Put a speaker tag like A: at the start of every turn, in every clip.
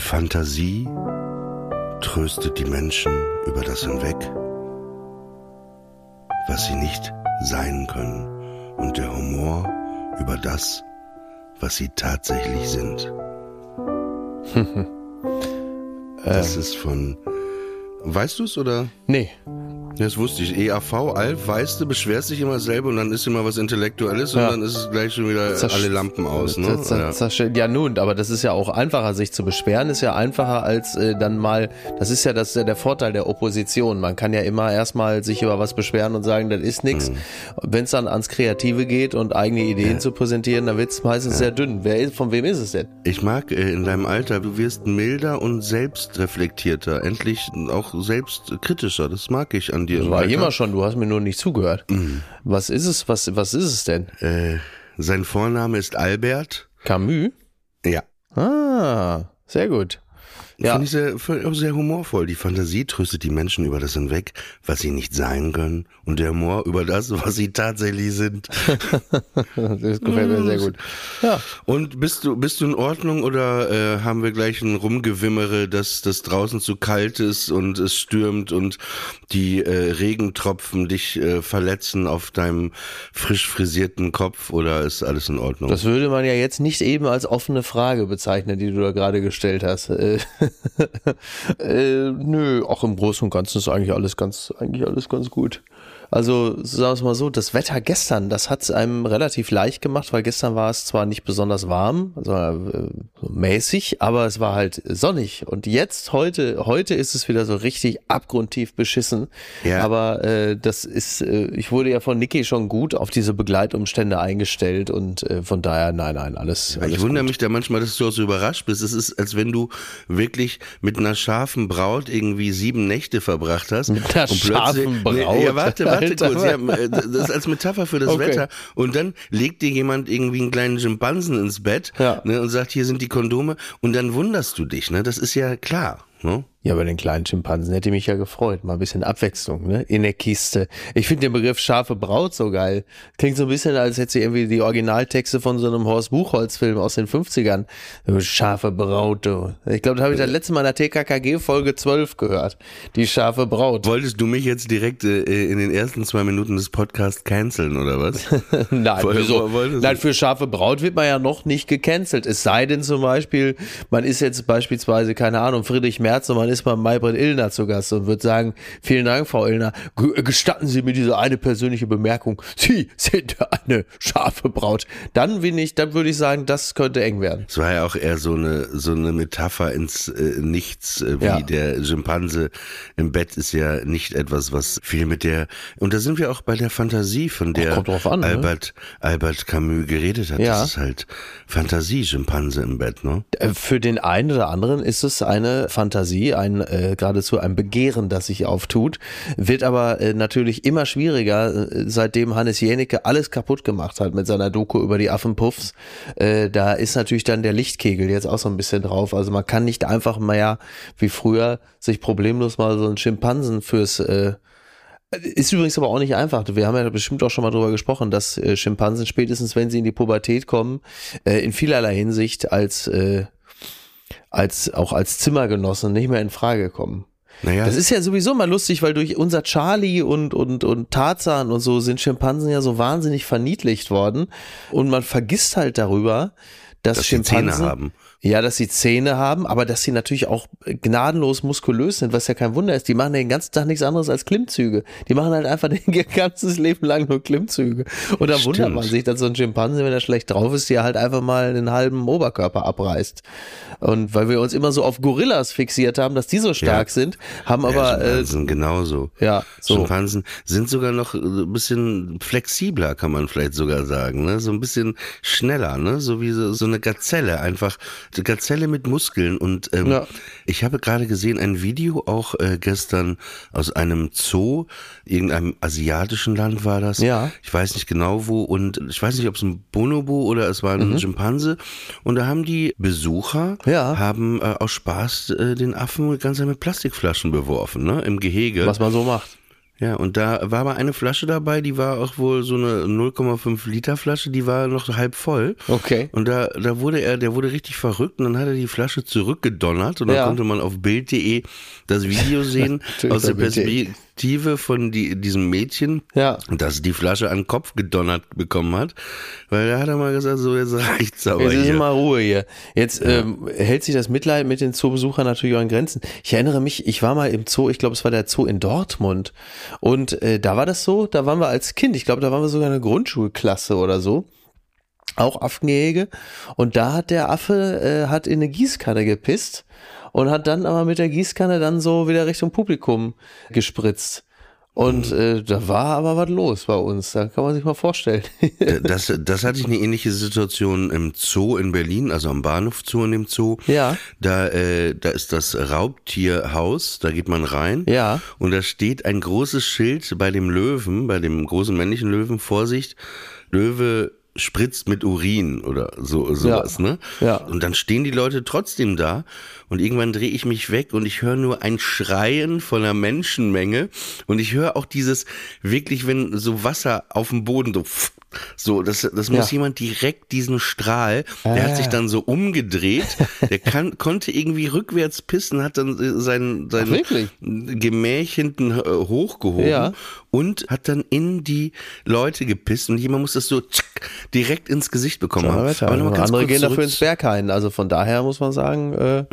A: Die Fantasie tröstet die Menschen über das hinweg, was sie nicht sein können, und der Humor über das, was sie tatsächlich sind. das ist von. Weißt du es oder?
B: Nee.
A: Das wusste ich. EAV, Alf, weißt du, beschwerst dich immer selber und dann ist immer was Intellektuelles
B: Ja.
A: und dann ist es gleich schon wieder
B: Zersch-
A: alle Lampen aus, ne?
B: Das,
A: Ja.
B: ja nun, aber das ist ja auch einfacher, sich zu beschweren, ist ja einfacher als äh, dann mal, das ist ja das, der Vorteil der Opposition. Man kann ja immer erstmal sich über was beschweren und sagen, das ist nix. Wenn es dann ans Kreative geht und eigene Ideen zu präsentieren, dann wird es meistens sehr dünn. Wer ist, von wem ist es denn?
A: Ich mag äh, in deinem Alter, du wirst milder und selbstreflektierter, endlich auch selbstkritischer. Das mag ich an dir.
B: Das
A: im
B: war
A: Alter.
B: immer schon, du hast mir nur nicht zugehört. Was ist es, was, was ist es denn?
A: Äh, sein Vorname ist Albert.
B: Camus?
A: Ja.
B: Ah, sehr gut. Ja.
A: Finde ich sehr, voll- auch sehr humorvoll. Die Fantasie tröstet die Menschen über das hinweg, was sie nicht sein können. Und der Humor über das, was sie tatsächlich sind.
B: Das gefällt mir sehr gut. Ja.
A: Und bist du, bist du in Ordnung oder äh, haben wir gleich ein Rumgewimmere, dass das draußen zu kalt ist und es stürmt und die äh, Regentropfen dich äh, verletzen auf deinem frisch frisierten Kopf oder ist alles in Ordnung?
B: Das würde man ja jetzt nicht eben als offene Frage bezeichnen, die du da gerade gestellt hast. Äh, nö, auch im Großen und Ganzen ist eigentlich alles ganz, eigentlich alles ganz gut. Also sagen wir es mal so, das Wetter gestern, das hat es einem relativ leicht gemacht, weil gestern war es zwar nicht besonders warm, also äh, mäßig, aber es war halt sonnig. Und jetzt, heute, heute ist es wieder so richtig abgrundtief beschissen.
A: Ja.
B: Aber äh, das ist, äh, ich wurde ja von Niki schon gut auf diese Begleitumstände eingestellt und äh, von daher, nein, nein, alles. alles
A: Ich wundere
B: gut.
A: mich da manchmal, dass du auch so überrascht bist. Es ist, als wenn du wirklich mit einer scharfen Braut irgendwie sieben Nächte verbracht hast.
B: Mit einer
A: Und
B: scharfen Braut?
A: Nee, ja, warte, warte
B: Alter.
A: kurz. Ja, das ist als Metapher für das
B: Okay.
A: Wetter. Und dann legt dir jemand irgendwie einen kleinen Schimpansen ins Bett
B: Ja.
A: ne, und sagt, hier sind die Kondome. Und dann wunderst du dich. Ne? Das ist ja klar. Ne?
B: Ja, bei den kleinen Schimpansen hätte mich ja gefreut. Mal ein bisschen Abwechslung, ne? In der Kiste. Ich finde den Begriff scharfe Braut so geil. Klingt so ein bisschen, als hätte sie irgendwie die Originaltexte von so einem Horst Buchholz-Film aus den 50ern. So, Scharfe Braut, du. Ich glaube, da habe ich das letzte Mal in der TKKG Folge 12 gehört. Die scharfe Braut.
A: Wolltest du mich jetzt direkt äh, in den ersten zwei Minuten des Podcasts canceln oder was?
B: Nein,
A: Woll-
B: wieso? Nein, für scharfe Braut wird man ja noch nicht gecancelt. Es sei denn zum Beispiel, man ist jetzt beispielsweise, keine Ahnung, Friedrich Merz und man ist bei Maybrit Illner zu Gast und wird sagen, vielen Dank, Frau Illner, Ge- gestatten Sie mir diese eine persönliche Bemerkung. Sie sind eine scharfe Braut. Dann bin ich, dann würde ich sagen, das könnte eng werden.
A: Es war ja auch eher so eine, so eine Metapher ins äh, Nichts, äh, wie
B: Ja.
A: der Schimpanse im Bett ist ja nicht etwas, was viel mit der, und da sind wir auch bei der Fantasie, von der
B: drauf an, ne?
A: Albert, Albert Camus geredet hat.
B: Ja.
A: Das ist halt Fantasie, Schimpanse im Bett, ne?
B: Äh, Für den einen oder anderen ist es eine Fantasie, ein äh, geradezu ein Begehren, das sich auftut. Wird aber äh, natürlich immer schwieriger, äh, seitdem Hannes Jänicke alles kaputt gemacht hat mit seiner Doku über die Affenpuffs. Äh, da ist natürlich dann der Lichtkegel jetzt auch so ein bisschen drauf. Also man kann nicht einfach mehr wie früher sich problemlos mal so einen Schimpansen fürs äh, ist übrigens aber auch nicht einfach. Wir haben ja bestimmt auch schon mal drüber gesprochen, dass äh, Schimpansen spätestens, wenn sie in die Pubertät kommen, äh, in vielerlei Hinsicht als, äh, als auch als Zimmergenossen nicht mehr in Frage kommen.
A: Naja,
B: Das ist ja sowieso mal lustig, weil durch unser Charlie und, und, und Tarzan und so sind Schimpansen ja so wahnsinnig verniedlicht worden. Und man vergisst halt darüber, dass,
A: dass sie Zähne
B: Schimpansen,
A: haben.
B: Ja, dass sie Zähne haben, aber dass sie natürlich auch gnadenlos muskulös sind, was ja kein Wunder ist. Die machen den ganzen Tag nichts anderes als Klimmzüge. Die machen halt einfach ihr ganzes Leben lang nur Klimmzüge. Und da wundert man sich, dass so ein Schimpanse, wenn er schlecht drauf ist, dir halt einfach mal den halben Oberkörper abreißt. Und weil wir uns immer so auf Gorillas fixiert haben, dass die so stark
A: Ja.
B: sind, haben
A: ja,
B: aber, äh,
A: Schimpansen genauso.
B: ja, so.
A: Schimpansen sind sogar noch ein bisschen flexibler, kann man vielleicht sogar sagen, ne? So ein bisschen schneller, ne? So wie so, so eine Gazelle, einfach Gazelle mit Muskeln. Und ähm,
B: Ja.
A: ich habe gerade gesehen ein Video auch äh, gestern aus einem Zoo, irgendeinem asiatischen Land war das.
B: Ja.
A: Ich weiß nicht genau wo und ich weiß nicht, ob es ein Bonobo oder es war ein Schimpanse. Und da haben die Besucher
B: Mhm. Ja.
A: haben äh, aus Spaß äh, den Affen ganz mit Plastikflaschen beworfen, ne? Im Gehege.
B: was man so macht.
A: Ja, und da war aber eine Flasche dabei, die war auch wohl so eine 0,5 Liter Flasche, die war noch halb voll.
B: Okay.
A: Und da, da wurde er, der wurde richtig verrückt und dann hat er die Flasche zurückgedonnert und dann
B: Ja.
A: konnte man auf Bild.de das Video sehen aus der
B: Bild.de.
A: Perspektive von die, diesem Mädchen,
B: Ja.
A: das die Flasche an den Kopf gedonnert bekommen hat. Weil da hat er mal gesagt, so jetzt reicht's aber
B: Jetzt ist
A: hier.
B: immer Ruhe hier. Jetzt ähm, hält sich das Mitleid mit den Zoobesuchern natürlich auch in Grenzen. Ich erinnere mich, ich war mal im Zoo, ich glaube, es war der Zoo in Dortmund. Und äh, da war das so, da waren wir als Kind, ich glaube, da waren wir sogar eine Grundschulklasse oder so. Auch Affengehege. Und da hat der Affe, äh, hat in eine Gießkanne gepisst und hat dann aber mit der Gießkanne dann so wieder Richtung Publikum gespritzt. Und äh, da war aber was los bei uns, da kann man sich mal vorstellen.
A: Das, das hatte ich eine ähnliche Situation im Zoo in Berlin, also am Bahnhof Zoo in dem Zoo.
B: Ja.
A: Da, äh, da ist das Raubtierhaus, da geht man rein.
B: Ja.
A: Und da steht ein großes Schild bei dem Löwen, bei dem großen männlichen Löwen, Vorsicht, Löwe spritzt mit Urin oder so sowas,
B: Ja.
A: ne?
B: Ja.
A: Und dann stehen die Leute trotzdem da und irgendwann drehe ich mich weg und ich höre nur ein Schreien von einer Menschenmenge und ich höre auch dieses wirklich, wenn so Wasser auf dem Boden so so, das, das muss
B: Ja.
A: jemand direkt diesen Strahl, der hat sich dann so umgedreht, der kann, konnte irgendwie rückwärts pissen, hat dann äh, sein, sein? Gemäch hinten äh, hochgehoben
B: Ja.
A: und hat dann in die Leute gepisst und jemand muss das so direkt ins Gesicht bekommen haben. Aber noch mal ganz
B: Andere
A: kurz
B: gehen dafür
A: zurück
B: ins Berghain. Also von daher muss man sagen, äh,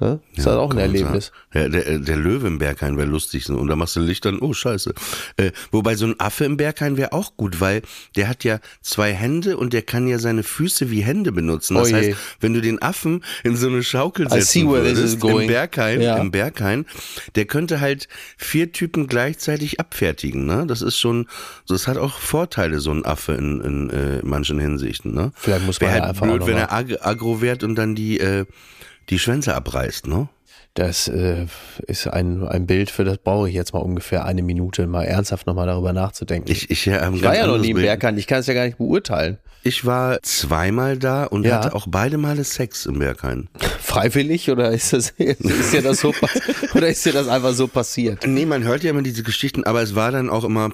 B: ne, ist halt auch ein
A: kann man
B: Erlebnis.
A: Ja, der, der Löwe im Berghain wäre lustig. Und da machst du Licht dann, oh scheiße. Äh, wobei so ein Affe im Berghain wäre auch gut, weil der hat ja zwei Hände und der kann ja seine Füße wie Hände benutzen. Das
B: Oh
A: heißt, wenn du den Affen in so eine Schaukel setzen würdest, im Berghain,
B: Ja.
A: im Berghain, der könnte halt vier Typen gleichzeitig abfertigen. Ne? Das ist schon, das hat auch Vorteile, so ein Affe in, in äh, manchen Hinsichten. Ne?
B: Vielleicht muss man
A: Wäre
B: ja
A: halt
B: einfach auch
A: blöd, wenn er ag aggro wird und dann die, äh, die Schwänze abreißt. Ne?
B: Das äh, ist ein, ein Bild, für das brauche ich jetzt mal ungefähr eine Minute, mal ernsthaft nochmal darüber nachzudenken.
A: Ich, ich, ja,
B: Ich war ja noch nie im Berghain, ich kann es ja gar nicht beurteilen.
A: Ich war zweimal da und
B: Ja.
A: hatte auch beide Male Sex im Berghain.
B: Freiwillig oder ist das ist dir das so oder ist dir das einfach so passiert?
A: Nee, man hört ja immer diese Geschichten, aber es war dann auch immer,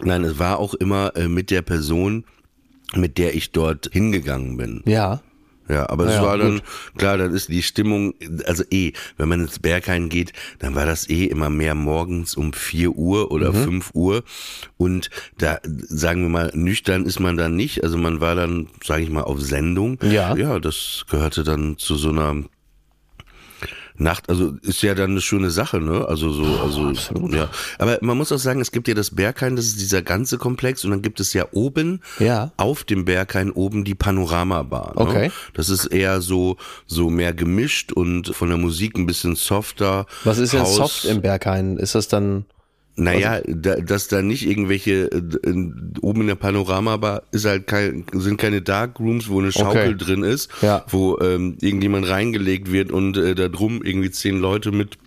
A: nein, es war auch immer äh, mit der Person, mit der ich dort hingegangen bin.
B: Ja.
A: Ja, aber es
B: Ja,
A: war dann,
B: gut.
A: klar, dann ist die Stimmung, also eh, wenn man ins Berghain geht, dann war das eh immer mehr morgens um 4 Uhr oder
B: Mhm.
A: 5 Uhr und da, sagen wir mal, nüchtern ist man dann nicht, also man war dann, sage ich mal, auf Sendung.
B: Ja.
A: Ja, das gehörte dann zu so einer Nacht, also ist ja dann eine schöne Sache, ne? Also so, also ja. Aber man muss auch sagen, es gibt ja das Berghain, das ist dieser ganze Komplex, und dann gibt es ja oben
B: Ja.
A: auf dem Berghain oben die Panoramabar. Ne?
B: Okay.
A: Das ist eher so so mehr gemischt und von der Musik ein bisschen softer.
B: Was ist denn soft im Berghain? Ist das dann
A: Naja, da, dass da nicht irgendwelche äh, in, oben in der Panoramabar ist halt kein, sind keine Darkrooms, wo eine Schaukel
B: Okay.
A: drin ist,
B: Ja.
A: wo ähm, irgendjemand reingelegt wird und äh, da drum irgendwie zehn Leute mit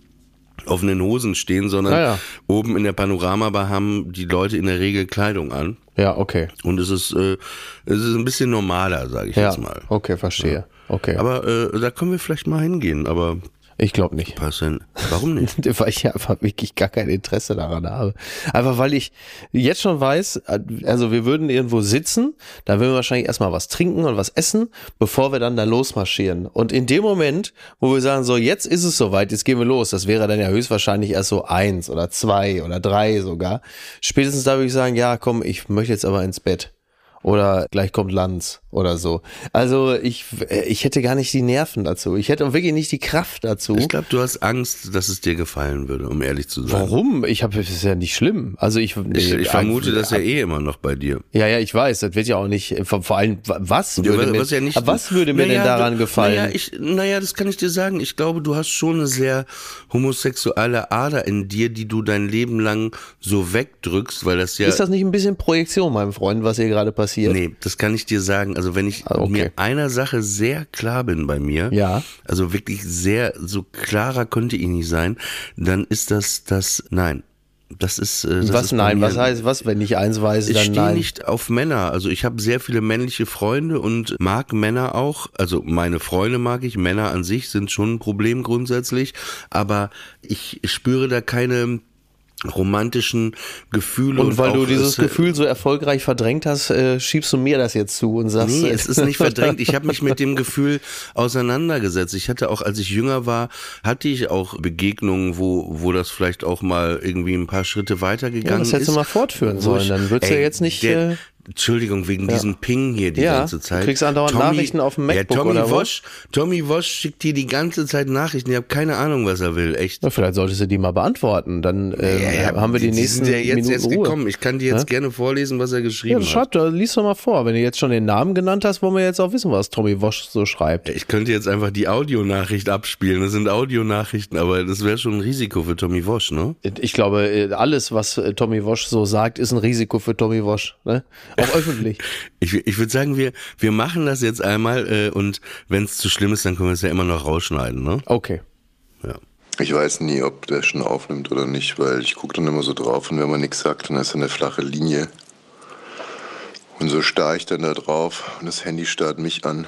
A: offenen Hosen stehen, sondern
B: Ja, ja.
A: oben in der Panoramabar haben die Leute in der Regel Kleidung an.
B: Ja, okay.
A: Und es ist, äh, es ist ein bisschen normaler, sage ich
B: Ja,
A: jetzt mal.
B: okay, verstehe. Okay.
A: Aber äh, da können wir vielleicht mal hingehen, aber
B: ich glaube nicht.
A: passen. Warum nicht?
B: weil ich einfach wirklich gar kein Interesse daran habe. Einfach weil ich jetzt schon weiß, also wir würden irgendwo sitzen, dann würden wir wahrscheinlich erstmal was trinken und was essen, bevor wir dann da losmarschieren. Und in dem Moment, wo wir sagen, so jetzt ist es soweit, jetzt gehen wir los, das wäre dann ja höchstwahrscheinlich erst so eins oder zwei oder drei sogar. Spätestens da würde ich sagen, ja komm, ich möchte jetzt aber ins Bett. Oder gleich kommt Lanz oder so. Also ich, ich hätte gar nicht die Nerven dazu. Ich hätte auch wirklich nicht die Kraft dazu.
A: Ich glaube, du hast Angst, dass es dir gefallen würde, um ehrlich zu sein.
B: Warum? Ich habe, das ist ja nicht schlimm. Also ich,
A: Ich, ich vermute
B: ein-
A: das ja eh immer noch bei dir.
B: Ja, ja, ich weiß. Das wird ja auch nicht. Vor, vor allem, was würde, mir,
A: was ja nicht,
B: was würde mir
A: Naja,
B: denn daran
A: du,
B: gefallen?
A: Naja, ich, naja, das kann ich dir sagen. Ich glaube, du hast schon eine sehr homosexuelle Ader in dir, die du dein Leben lang so wegdrückst, weil das ja.
B: ist das nicht ein bisschen Projektion, mein Freund, was hier gerade passiert?
A: Nee, das kann ich dir sagen. Also wenn ich
B: Ah, okay.
A: mir einer Sache sehr klar bin bei mir,
B: Ja.
A: also wirklich sehr, so klarer könnte ich nicht sein, dann ist das das Nein. Das ist. äh, Das
B: was
A: ist
B: nein? Was heißt was, wenn ich eins weiß,
A: ich
B: dann
A: stehe
B: nein?
A: nicht auf Männer. Also ich habe sehr viele männliche Freunde und mag Männer auch. Also meine Freunde mag ich. Männer an sich sind schon ein Problem grundsätzlich. Aber ich spüre da keine romantischen Gefühle.
B: Und weil du
A: auch
B: dieses
A: es-
B: Gefühl so erfolgreich verdrängt hast, äh, schiebst du mir das jetzt zu und sagst.
A: Nee,
B: äh,
A: es ist nicht verdrängt. Ich habe mich mit dem Gefühl auseinandergesetzt. Ich hatte auch, als ich jünger war, hatte ich auch Begegnungen, wo, wo das vielleicht auch mal irgendwie ein paar Schritte
B: ja,
A: weitergegangen
B: das hättest
A: ist.
B: du mal fortführen sollen.
A: ich-
B: Dann würdest du
A: Ey,
B: ja jetzt nicht.
A: der-
B: äh,
A: Entschuldigung, wegen diesem Ping hier die
B: Ja,
A: ganze Zeit.
B: du kriegst andauernd Nachrichten auf dem MacBook
A: ja, Tommy
B: oder wo?
A: Wosch, Tommy Wosch schickt dir die ganze Zeit Nachrichten. Ich habe keine Ahnung, was er will. Echt.
B: na, vielleicht solltest du die mal beantworten. Dann äh, haben wir die, nächsten
A: sind ja jetzt
B: Minuten
A: erst
B: Ruhe.
A: gekommen. Ich kann dir jetzt gerne vorlesen, was er
B: Ja,
A: geschrieben hat.
B: schreib doch, lies doch mal vor. Wenn du jetzt schon den Namen genannt hast, wollen wir jetzt auch wissen, was Tommy Wosch so schreibt.
A: Ich könnte jetzt einfach die Audionachricht abspielen. Das sind Audionachrichten, aber das wäre schon ein Risiko für Tommy Wosch, ne?
B: Ich glaube, äh, alles, was äh, Tommy Wosch so sagt, ist ein Risiko für Tommy Wosch. Ne? Auch öffentlich.
A: Ich, ich würde sagen, wir, wir machen das jetzt einmal äh, und wenn es zu schlimm ist, dann können wir es ja immer noch rausschneiden, ne?
B: Okay.
A: Ja.
C: Ich weiß nie, ob der schon aufnimmt oder nicht, weil ich gucke dann immer so drauf und wenn man nichts sagt, dann ist da eine flache Linie. Und so starre ich dann da drauf und das Handy starrt mich an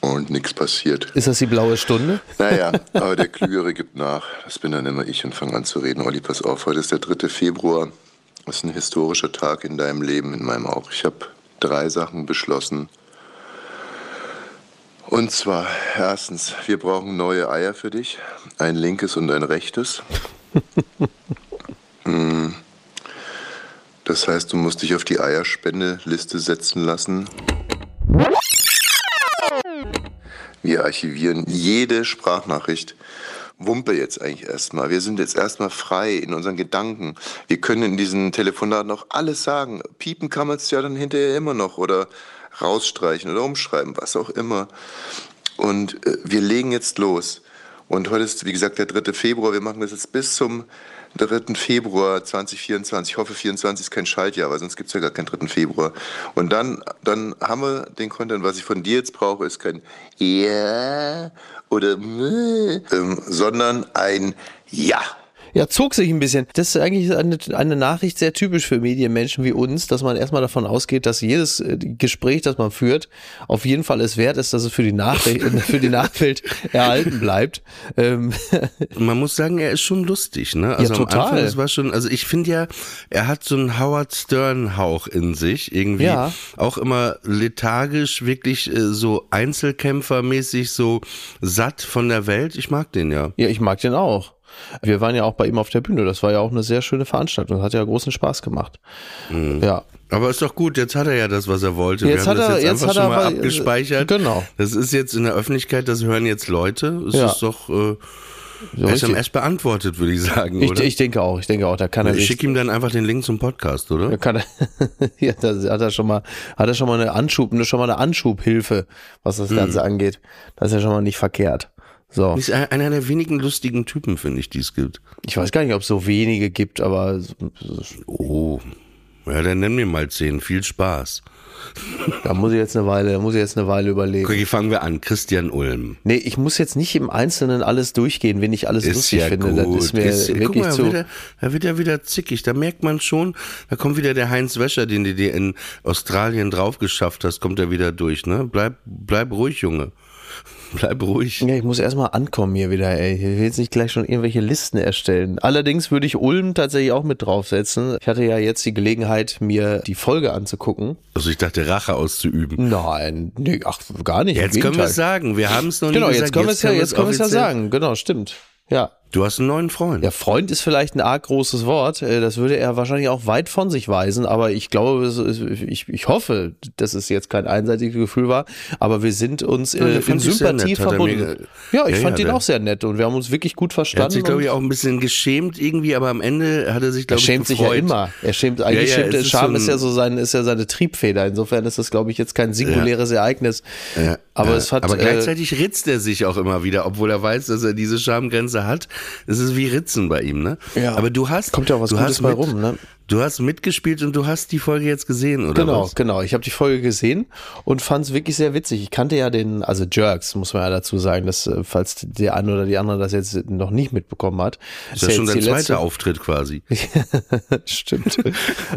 C: und nichts passiert.
B: Ist das die blaue Stunde?
C: Naja, aber der Klügere gibt nach. Das bin dann immer ich und fange an zu reden. Olli, pass auf, heute ist der 3. Februar. Das ist ein historischer Tag in deinem Leben, in meinem auch. Ich habe drei Sachen beschlossen. Und zwar, erstens, wir brauchen neue Eier für dich. Ein linkes und ein rechtes. Hm. Das heißt, du musst dich auf die Eierspendeliste setzen lassen. Wir archivieren jede Sprachnachricht. Wumpe jetzt eigentlich erstmal. Wir sind jetzt erstmal frei in unseren Gedanken. Wir können in diesen Telefonaten noch alles sagen. Piepen kann man es ja dann hinterher immer noch oder rausstreichen oder umschreiben, was auch immer. Und äh, wir legen jetzt los. Und heute ist, wie gesagt, der 3. Februar. Wir machen das jetzt bis zum 3. Februar 2024. Ich hoffe, 24 ist kein Schaltjahr, weil sonst gibt es ja gar keinen 3. Februar. Und dann, dann haben wir den Content. Was ich von dir jetzt brauche, ist kein Ja oder Mh, ähm, sondern ein Ja.
B: Ja, zog sich ein bisschen. Das ist eigentlich eine, eine Nachricht sehr typisch für Medienmenschen wie uns, dass man erstmal davon ausgeht, dass jedes äh, Gespräch, das man führt, auf jeden Fall es wert ist, dass es für die, Nachricht, für die Nachwelt erhalten bleibt. Ähm,
A: man muss sagen, er ist schon lustig, ne? Also am
B: total.
A: Anfang, das war schon, also ich finde ja, er hat so einen Howard Stern Hauch in sich, irgendwie
B: Ja.
A: auch immer lethargisch, wirklich äh, so Einzelkämpfermäßig, so satt von der Welt. Ich mag den ja.
B: ja, ich mag den auch. Wir waren ja auch bei ihm auf der Bühne. Das war ja auch eine sehr schöne Veranstaltung. Hat ja großen Spaß gemacht. Ja.
A: Aber ist doch gut, jetzt hat er ja das, was er wollte.
B: Jetzt
A: Wir haben
B: hat
A: das
B: er-
A: jetzt,
B: jetzt
A: einfach
B: hat
A: schon
B: er
A: mal
B: aber-
A: abgespeichert.
B: Genau.
A: Das ist jetzt in der Öffentlichkeit, das hören jetzt Leute. Es
B: Ja.
A: ist doch äh,
B: So
A: SMS beantwortet, würde ich sagen,
B: ich, ich denke auch. Ich denke auch. Da kann er
A: ich schicke ihm dann einfach den Link zum Podcast, oder?
B: Da kann er, ja, da hat er schon mal, hat er schon mal eine Anschub, schon mal eine Anschubhilfe, was das Ganze angeht. Das ist ja schon mal nicht verkehrt. So.
A: Ist ein- einer der wenigen lustigen Typen, finde ich, die es gibt.
B: Ich weiß gar nicht, ob es so wenige gibt, aber
A: Oh. Ja, dann nenn mir mal zehn. Viel Spaß.
B: Da muss ich jetzt eine Weile, da muss ich jetzt eine Weile überlegen.
A: Okay, fangen wir an. Christian Ulm.
B: Nee, ich muss jetzt nicht im Einzelnen alles durchgehen, wenn ich alles
A: Ist
B: lustig
A: ja
B: finde.
A: gut.
B: Das ist mir
A: ist, guck
B: wirklich
A: mal,
B: zu.
A: Wieder, da wird er wieder zickig. Da merkt man schon, da kommt wieder der Heinz Wäscher, den du dir in Australien drauf geschafft hast, kommt er wieder durch. Ne? Bleib, bleib ruhig, Junge. Bleib ruhig.
B: Ja, ich muss erstmal ankommen hier wieder, ey. Ich will jetzt nicht gleich schon irgendwelche Listen erstellen. Allerdings würde ich Ulm tatsächlich auch mit draufsetzen. Ich hatte ja jetzt die Gelegenheit, mir die Folge anzugucken.
A: Also ich dachte, Rache auszuüben.
B: Nein, nee, ach, gar nicht.
A: Jetzt können wir es sagen. Wir haben es noch
B: Genau,
A: nie
B: jetzt
A: gesagt.
B: können wir es ja, jetzt können wir es ja sagen. Genau, stimmt. Ja.
A: Du hast einen neuen Freund.
B: Ja, Freund ist vielleicht ein arg großes Wort. Äh, Das würde er wahrscheinlich auch weit von sich weisen. Aber ich glaube, ich, ich hoffe, dass es jetzt kein einseitiges Gefühl war. Aber wir sind uns
A: Ja,
B: äh, in Sympathie
A: nett, er
B: verbunden. ja, ich
A: Ja,
B: fand
A: ja,
B: ihn auch sehr nett und wir haben uns wirklich gut
A: Er
B: verstanden.
A: hat sich, glaube ich, auch ein bisschen geschämt irgendwie, aber am Ende hat er sich,
B: er
A: glaube ich,
B: schämt sich ja
A: gefreut.
B: immer. Er schämt eigentlich schämt,
A: ist
B: Scham
A: so
B: ist ja so sein ist ja seine Triebfeder. Insofern ist das glaube ich jetzt kein singuläres Ereignis.
A: Ja,
B: aber es hat
A: aber
B: äh,
A: gleichzeitig ritzt er sich auch immer wieder, obwohl er weiß, dass er diese Schamgrenze hat. Es ist wie Ritzen bei ihm, ne?
B: Ja.
A: Aber du hast,
B: Kommt ja auch was
A: du
B: Gutes
A: hast mit,
B: rum, ne?
A: Du hast mitgespielt und du hast die Folge jetzt gesehen, oder
B: Genau,
A: was?
B: genau. Ich habe die Folge gesehen und fand es wirklich sehr witzig. Ich kannte ja den, also Jerks, muss man ja dazu sagen, dass, äh, falls der eine oder die andere das jetzt noch nicht mitbekommen hat.
A: Das ist ja schon
B: die
A: zweiter
B: letzte-
A: Auftritt quasi.
B: Stimmt.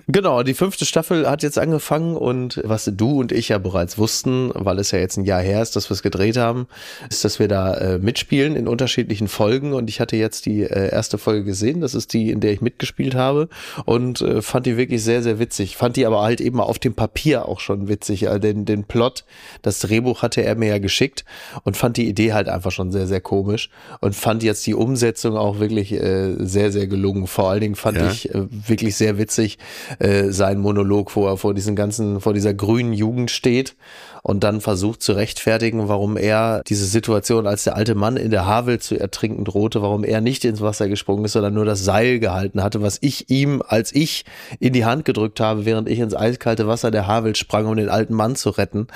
B: genau, die fünfte Staffel hat jetzt angefangen und was du und ich ja bereits wussten, weil es ja jetzt ein Jahr her ist, dass wir es gedreht haben, ist, dass wir da äh, mitspielen in unterschiedlichen Folgen und ich hatte jetzt die äh, erste Folge gesehen, das ist die, in der ich mitgespielt habe und äh, fand die wirklich sehr, sehr witzig. Fand die aber halt eben auf dem Papier auch schon witzig, äh, den, den Plot, das Drehbuch hatte er mir ja geschickt und fand die Idee halt einfach schon sehr, sehr komisch und fand jetzt die Umsetzung auch wirklich äh, sehr, sehr gelungen. Vor allen Dingen fand
A: Ja.
B: ich äh, wirklich sehr witzig äh, sein Monolog, wo er vor diesen ganzen, vor dieser grünen Jugend steht und dann versucht zu rechtfertigen, warum er diese Situation, als der alte Mann in der Havel zu ertrinken drohte, warum er nicht ins Wasser gesprungen ist, sondern nur das Seil gehalten hatte, was ich ihm als ich in die Hand gedrückt habe, während ich ins eiskalte Wasser der Havel sprang, um den alten Mann zu retten.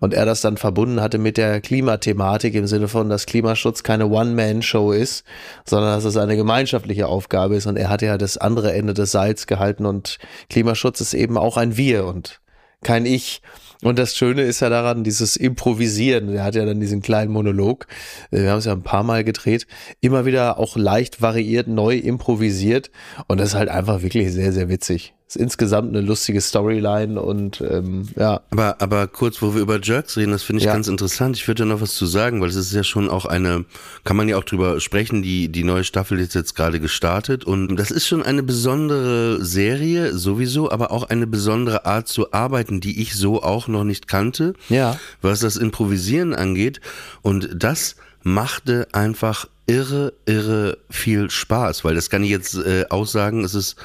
B: Und er das dann verbunden hatte mit der Klimathematik im Sinne von, dass Klimaschutz keine One-Man-Show ist, sondern dass es eine gemeinschaftliche Aufgabe ist. Und er hat ja das andere Ende des Seils gehalten und Klimaschutz ist eben auch ein Wir und kein Ich. Und das Schöne ist ja daran, dieses Improvisieren. Er hat ja dann diesen kleinen Monolog. äh, Wir haben es ja ein paar Mal gedreht. Immer wieder auch leicht variiert, neu improvisiert. Und das ist halt einfach wirklich sehr, sehr witzig. Ist insgesamt eine lustige Storyline und ähm, ja.
A: Aber, aber kurz, wo wir über Jerks reden, das finde ich
B: Ja.
A: ganz interessant. Ich würde da noch was zu sagen, weil es ist ja schon auch eine, kann man ja auch drüber sprechen, die, die neue Staffel ist jetzt gerade gestartet und das ist schon eine besondere Serie sowieso, aber auch eine besondere Art zu arbeiten, die ich so auch noch nicht kannte,
B: Ja.
A: was das Improvisieren angeht und das machte einfach irre, irre viel Spaß, weil das kann ich jetzt äh, aussagen. Es ist,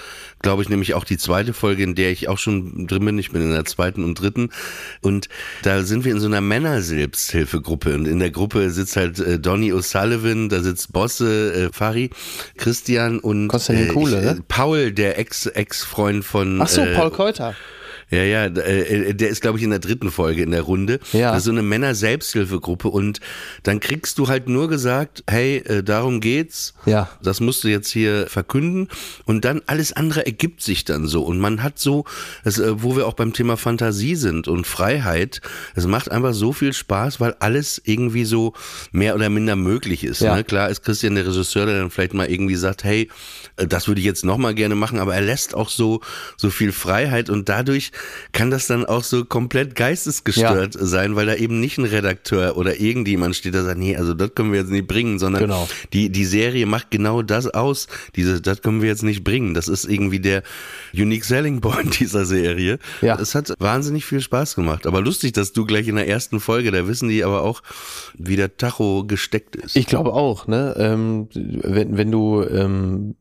A: glaube ich, nämlich auch die zweite Folge, in der ich auch schon drin bin. Ich bin in der zweiten und dritten. Und da sind wir in so einer Männer-Selbsthilfegruppe. Und in der Gruppe sitzt halt äh, Donny O'Sullivan, da sitzt Bosse, äh, Fari, Christian und
B: Konstantin
A: äh,
B: Kuhle,
A: ich,
B: ne?
A: äh, Paul, der Ex- Ex-Freund von
B: Ach so,
A: äh,
B: Paul Keuter.
A: Ja, ja, äh, der ist, glaube ich, in der dritten Folge in der Runde.
B: Ja.
A: Das ist so eine Männer-Selbsthilfegruppe und dann kriegst du halt nur gesagt, hey, äh, darum geht's.
B: Ja.
A: Das musst du jetzt hier verkünden und dann alles andere ergibt sich dann so und man hat so, das, äh, wo wir auch beim Thema Fantasie sind und Freiheit, es macht einfach so viel Spaß, weil alles irgendwie so mehr oder minder möglich ist.
B: Ja.
A: Ne? Klar ist Christian der Regisseur, der dann vielleicht mal irgendwie sagt, hey, äh, das würde ich jetzt nochmal gerne machen, aber er lässt auch so, so viel Freiheit und dadurch kann das dann auch so komplett geistesgestört sein, weil da eben nicht ein Redakteur oder irgendjemand steht, der sagt, nee, also das können wir jetzt nicht bringen, sondern
B: Genau.
A: die, die Serie macht genau das aus. Diese, das können wir jetzt nicht bringen. Das ist irgendwie der Unique Selling Point dieser Serie.
B: Ja.
A: Es hat wahnsinnig viel Spaß gemacht. Aber lustig, dass du gleich in der ersten Folge, da wissen die aber auch, wie der Tacho gesteckt ist.
B: Ich glaube auch, ne? Ähm, wenn, wenn du, ähm,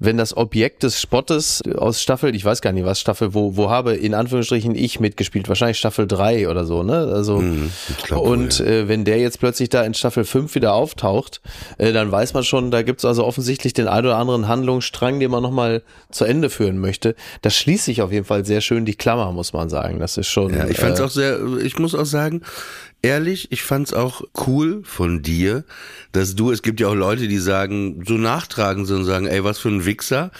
B: wenn das Objekt des Spottes aus Staffel, ich weiß gar nicht was, Staffel, wo, wo habe in Anführungsstrichen ich mitgespielt, wahrscheinlich Staffel 3 oder so, ne? Also
A: Mhm, glaub
B: und äh, wenn der jetzt plötzlich da in Staffel 5 wieder auftaucht, äh, dann weiß man schon, da gibt's also offensichtlich den ein oder anderen Handlungsstrang, den man nochmal zu Ende führen möchte. Das schließt sich auf jeden Fall sehr schön die Klammer, muss man sagen. Das ist schon.
A: Ja, ich fand's
B: äh,
A: auch sehr, ich muss auch sagen, ehrlich, ich fand's auch cool von dir, dass du, es gibt ja auch Leute, die sagen, so nachtragen so und sagen, ey, was für ein Wichser.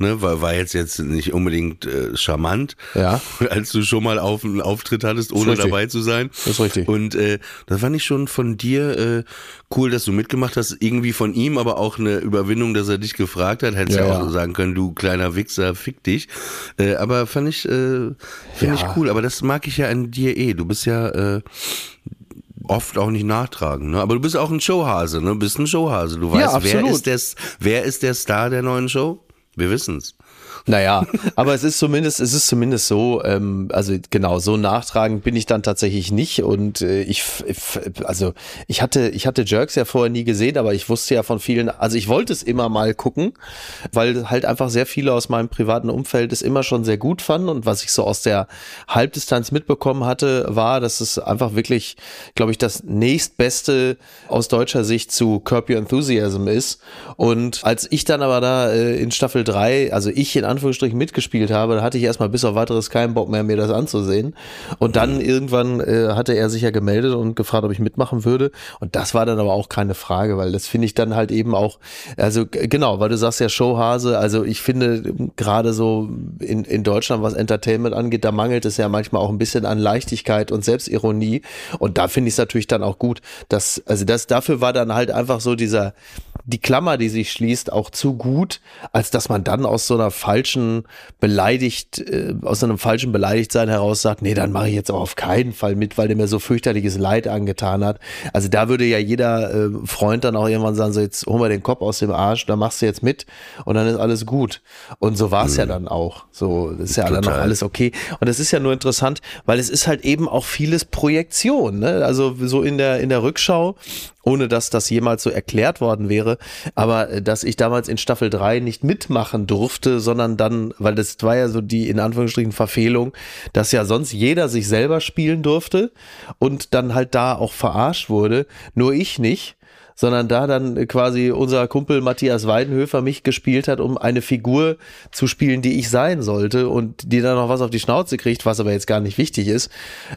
A: Ne, war, war jetzt jetzt nicht unbedingt äh, charmant,
B: Ja.
A: als du schon mal auf einen Auftritt hattest, ohne dabei zu sein.
B: Das ist richtig.
A: Und äh, das fand ich schon von dir äh, cool, dass du mitgemacht hast. Irgendwie von ihm, aber auch eine Überwindung, dass er dich gefragt hat. Hättest ja,
B: Ja,
A: auch
B: ja.
A: sagen können, du kleiner Wichser, fick dich. Äh, aber fand ich, äh, finde ich
B: Ja.
A: cool. Aber das mag ich ja an dir eh. Du bist ja äh, oft auch nicht nachtragen. Ne? Aber du bist auch ein Showhase. Ne? Du bist ein Showhase. Du
B: Ja,
A: weißt, wer
B: absolut.
A: ist, der, wer ist der Star der neuen Show? Wir wissen's.
B: Naja, aber es ist zumindest, es ist zumindest so, ähm, also genau, so nachtragend bin ich dann tatsächlich nicht und äh, ich, also ich hatte, ich hatte Jerks ja vorher nie gesehen, aber ich wusste ja von vielen, also ich wollte es immer mal gucken, weil halt einfach sehr viele aus meinem privaten Umfeld es immer schon sehr gut fanden und was ich so aus der Halbdistanz mitbekommen hatte, war, dass es einfach wirklich, glaube ich, das nächstbeste aus deutscher Sicht zu Curb Your Enthusiasm ist und als ich dann aber da äh, in Staffel 3, also ich in Anführungsstrichen mitgespielt habe, da hatte ich erstmal bis auf weiteres keinen Bock mehr, mir das anzusehen. Und dann irgendwann äh, hatte er sich ja gemeldet und gefragt, ob ich mitmachen würde. Und das war dann aber auch keine Frage, weil das finde ich dann halt eben auch, also genau, weil du sagst ja Showhase, also ich finde ähm, gerade so in, in Deutschland, was Entertainment angeht, da mangelt es ja manchmal auch ein bisschen an Leichtigkeit und Selbstironie. Und da finde ich es natürlich dann auch gut, dass, also das, dafür war dann halt einfach so dieser, die Klammer, die sich schließt, auch zu gut, als dass man dann aus so einer falschen beleidigt, äh, aus einem falschen Beleidigtsein heraus sagt, nee, dann mache ich jetzt auch auf keinen Fall mit, weil der mir so fürchterliches Leid angetan hat. Also da würde ja jeder äh, Freund dann auch irgendwann sagen, so jetzt hol mal den Kopf aus dem Arsch, da machst du jetzt mit und dann ist alles gut. Und so war es ja dann auch. So, ist ja dann noch
A: Total.
B: alles okay. Und das ist ja nur interessant, weil es ist halt eben auch vieles Projektion. Ne? Also so in der, in der Rückschau, ohne dass das jemals so erklärt worden wäre, aber äh, dass ich damals in Staffel 3 nicht mitmachen durfte, sondern dann, weil das war ja so die in Anführungsstrichen Verfehlung, dass ja sonst jeder sich selber spielen durfte und dann halt da auch verarscht wurde, nur ich nicht sondern da dann quasi unser Kumpel Matthias Weidenhöfer mich gespielt hat, um eine Figur zu spielen, die ich sein sollte und die dann noch was auf die Schnauze kriegt, was aber jetzt gar nicht wichtig ist.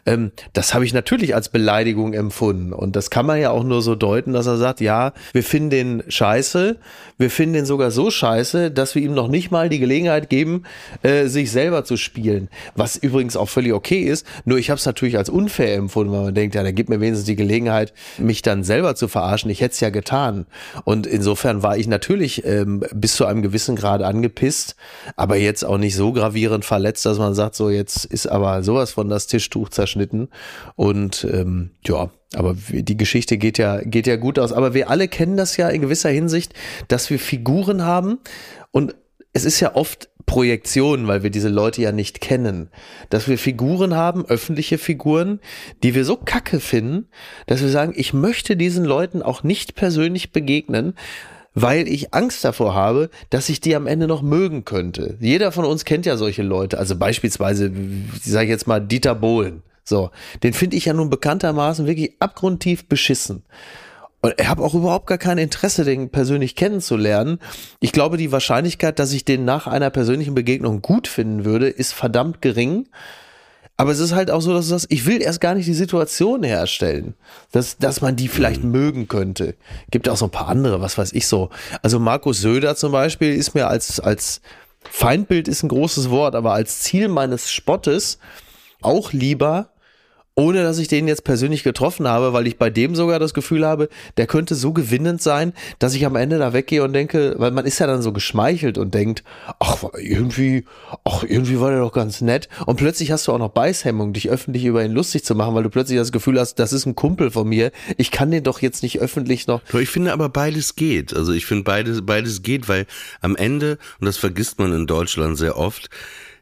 B: Ähm, das habe ich natürlich als Beleidigung empfunden und das kann man ja auch nur so deuten, dass er sagt, ja, wir finden den scheiße, wir finden den sogar so scheiße, dass wir ihm noch nicht mal die Gelegenheit geben, äh, sich selber zu spielen, was übrigens auch völlig okay ist, nur ich habe es natürlich als unfair empfunden, weil man denkt, ja, der gibt mir wenigstens die Gelegenheit, mich dann selber zu verarschen. Ich hätte es ja getan. Und insofern war ich natürlich ähm, bis zu einem gewissen Grad angepisst, aber jetzt auch nicht so gravierend verletzt, dass man sagt, so jetzt ist aber sowas von das Tischtuch zerschnitten. Und ähm, ja, aber die Geschichte geht ja, geht ja gut aus. Aber wir alle kennen das ja in gewisser Hinsicht, dass wir Figuren haben und es ist ja oft Projektion, weil wir diese Leute ja nicht kennen, dass wir Figuren haben, öffentliche Figuren, die wir so kacke finden, dass wir sagen, ich möchte diesen Leuten auch nicht persönlich begegnen, weil ich Angst davor habe, dass ich die am Ende noch mögen könnte. Jeder von uns kennt ja solche Leute, also beispielsweise, sage ich jetzt mal, Dieter Bohlen. So, den finde ich ja nun bekanntermaßen wirklich abgrundtief beschissen. Und ich habe auch überhaupt gar kein Interesse, den persönlich kennenzulernen. Ich glaube, die Wahrscheinlichkeit, dass ich den nach einer persönlichen Begegnung gut finden würde, ist verdammt gering. Aber es ist halt auch so, dass du sagst, ich will erst gar nicht die Situation herstellen, dass, dass man die vielleicht mögen könnte. Gibt auch so ein paar andere, was weiß ich so. Also Markus Söder zum Beispiel ist mir als, als Feindbild ist ein großes Wort, aber als Ziel meines Spottes auch lieber ohne dass ich den jetzt persönlich getroffen habe, weil ich bei dem sogar das Gefühl habe, der könnte so gewinnend sein, dass ich am Ende da weggehe und denke, weil man ist ja dann so geschmeichelt und denkt, ach, irgendwie, ach, irgendwie war der doch ganz nett. Und plötzlich hast du auch noch Beißhemmung, dich öffentlich über ihn lustig zu machen, weil du plötzlich das Gefühl hast, das ist ein Kumpel von mir. Ich kann den doch jetzt nicht öffentlich noch.
A: Ich finde aber beides geht. Also ich finde beides, beides geht, weil am Ende, und das vergisst man in Deutschland sehr oft,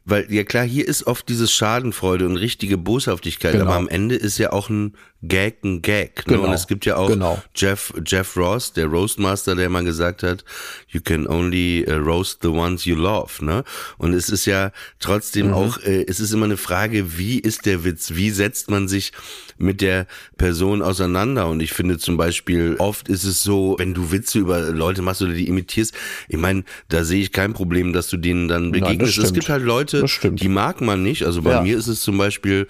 A: weil ja klar, hier ist oft dieses Schadenfreude und richtige Boshaftigkeit,
B: Genau.
A: aber am Ende ist ja auch ein Gag ein Gag. Ne?
B: Genau.
A: Und es gibt ja auch
B: Genau.
A: Jeff, Jeff Ross, der Roastmaster, der mal gesagt hat, you can only uh, roast the ones you love. Ne? Und es ist ja trotzdem
B: Mhm.
A: auch, äh, es ist immer eine Frage, wie ist der Witz, wie setzt man sich mit der Person auseinander? Und ich finde zum Beispiel, oft ist es so, wenn du Witze über Leute machst oder die imitierst, ich meine, da sehe ich kein Problem, dass du denen dann begegnest. es
B: stimmt.
A: gibt halt Leute, die mag man nicht. Also bei
B: Ja.
A: mir ist es zum Beispiel,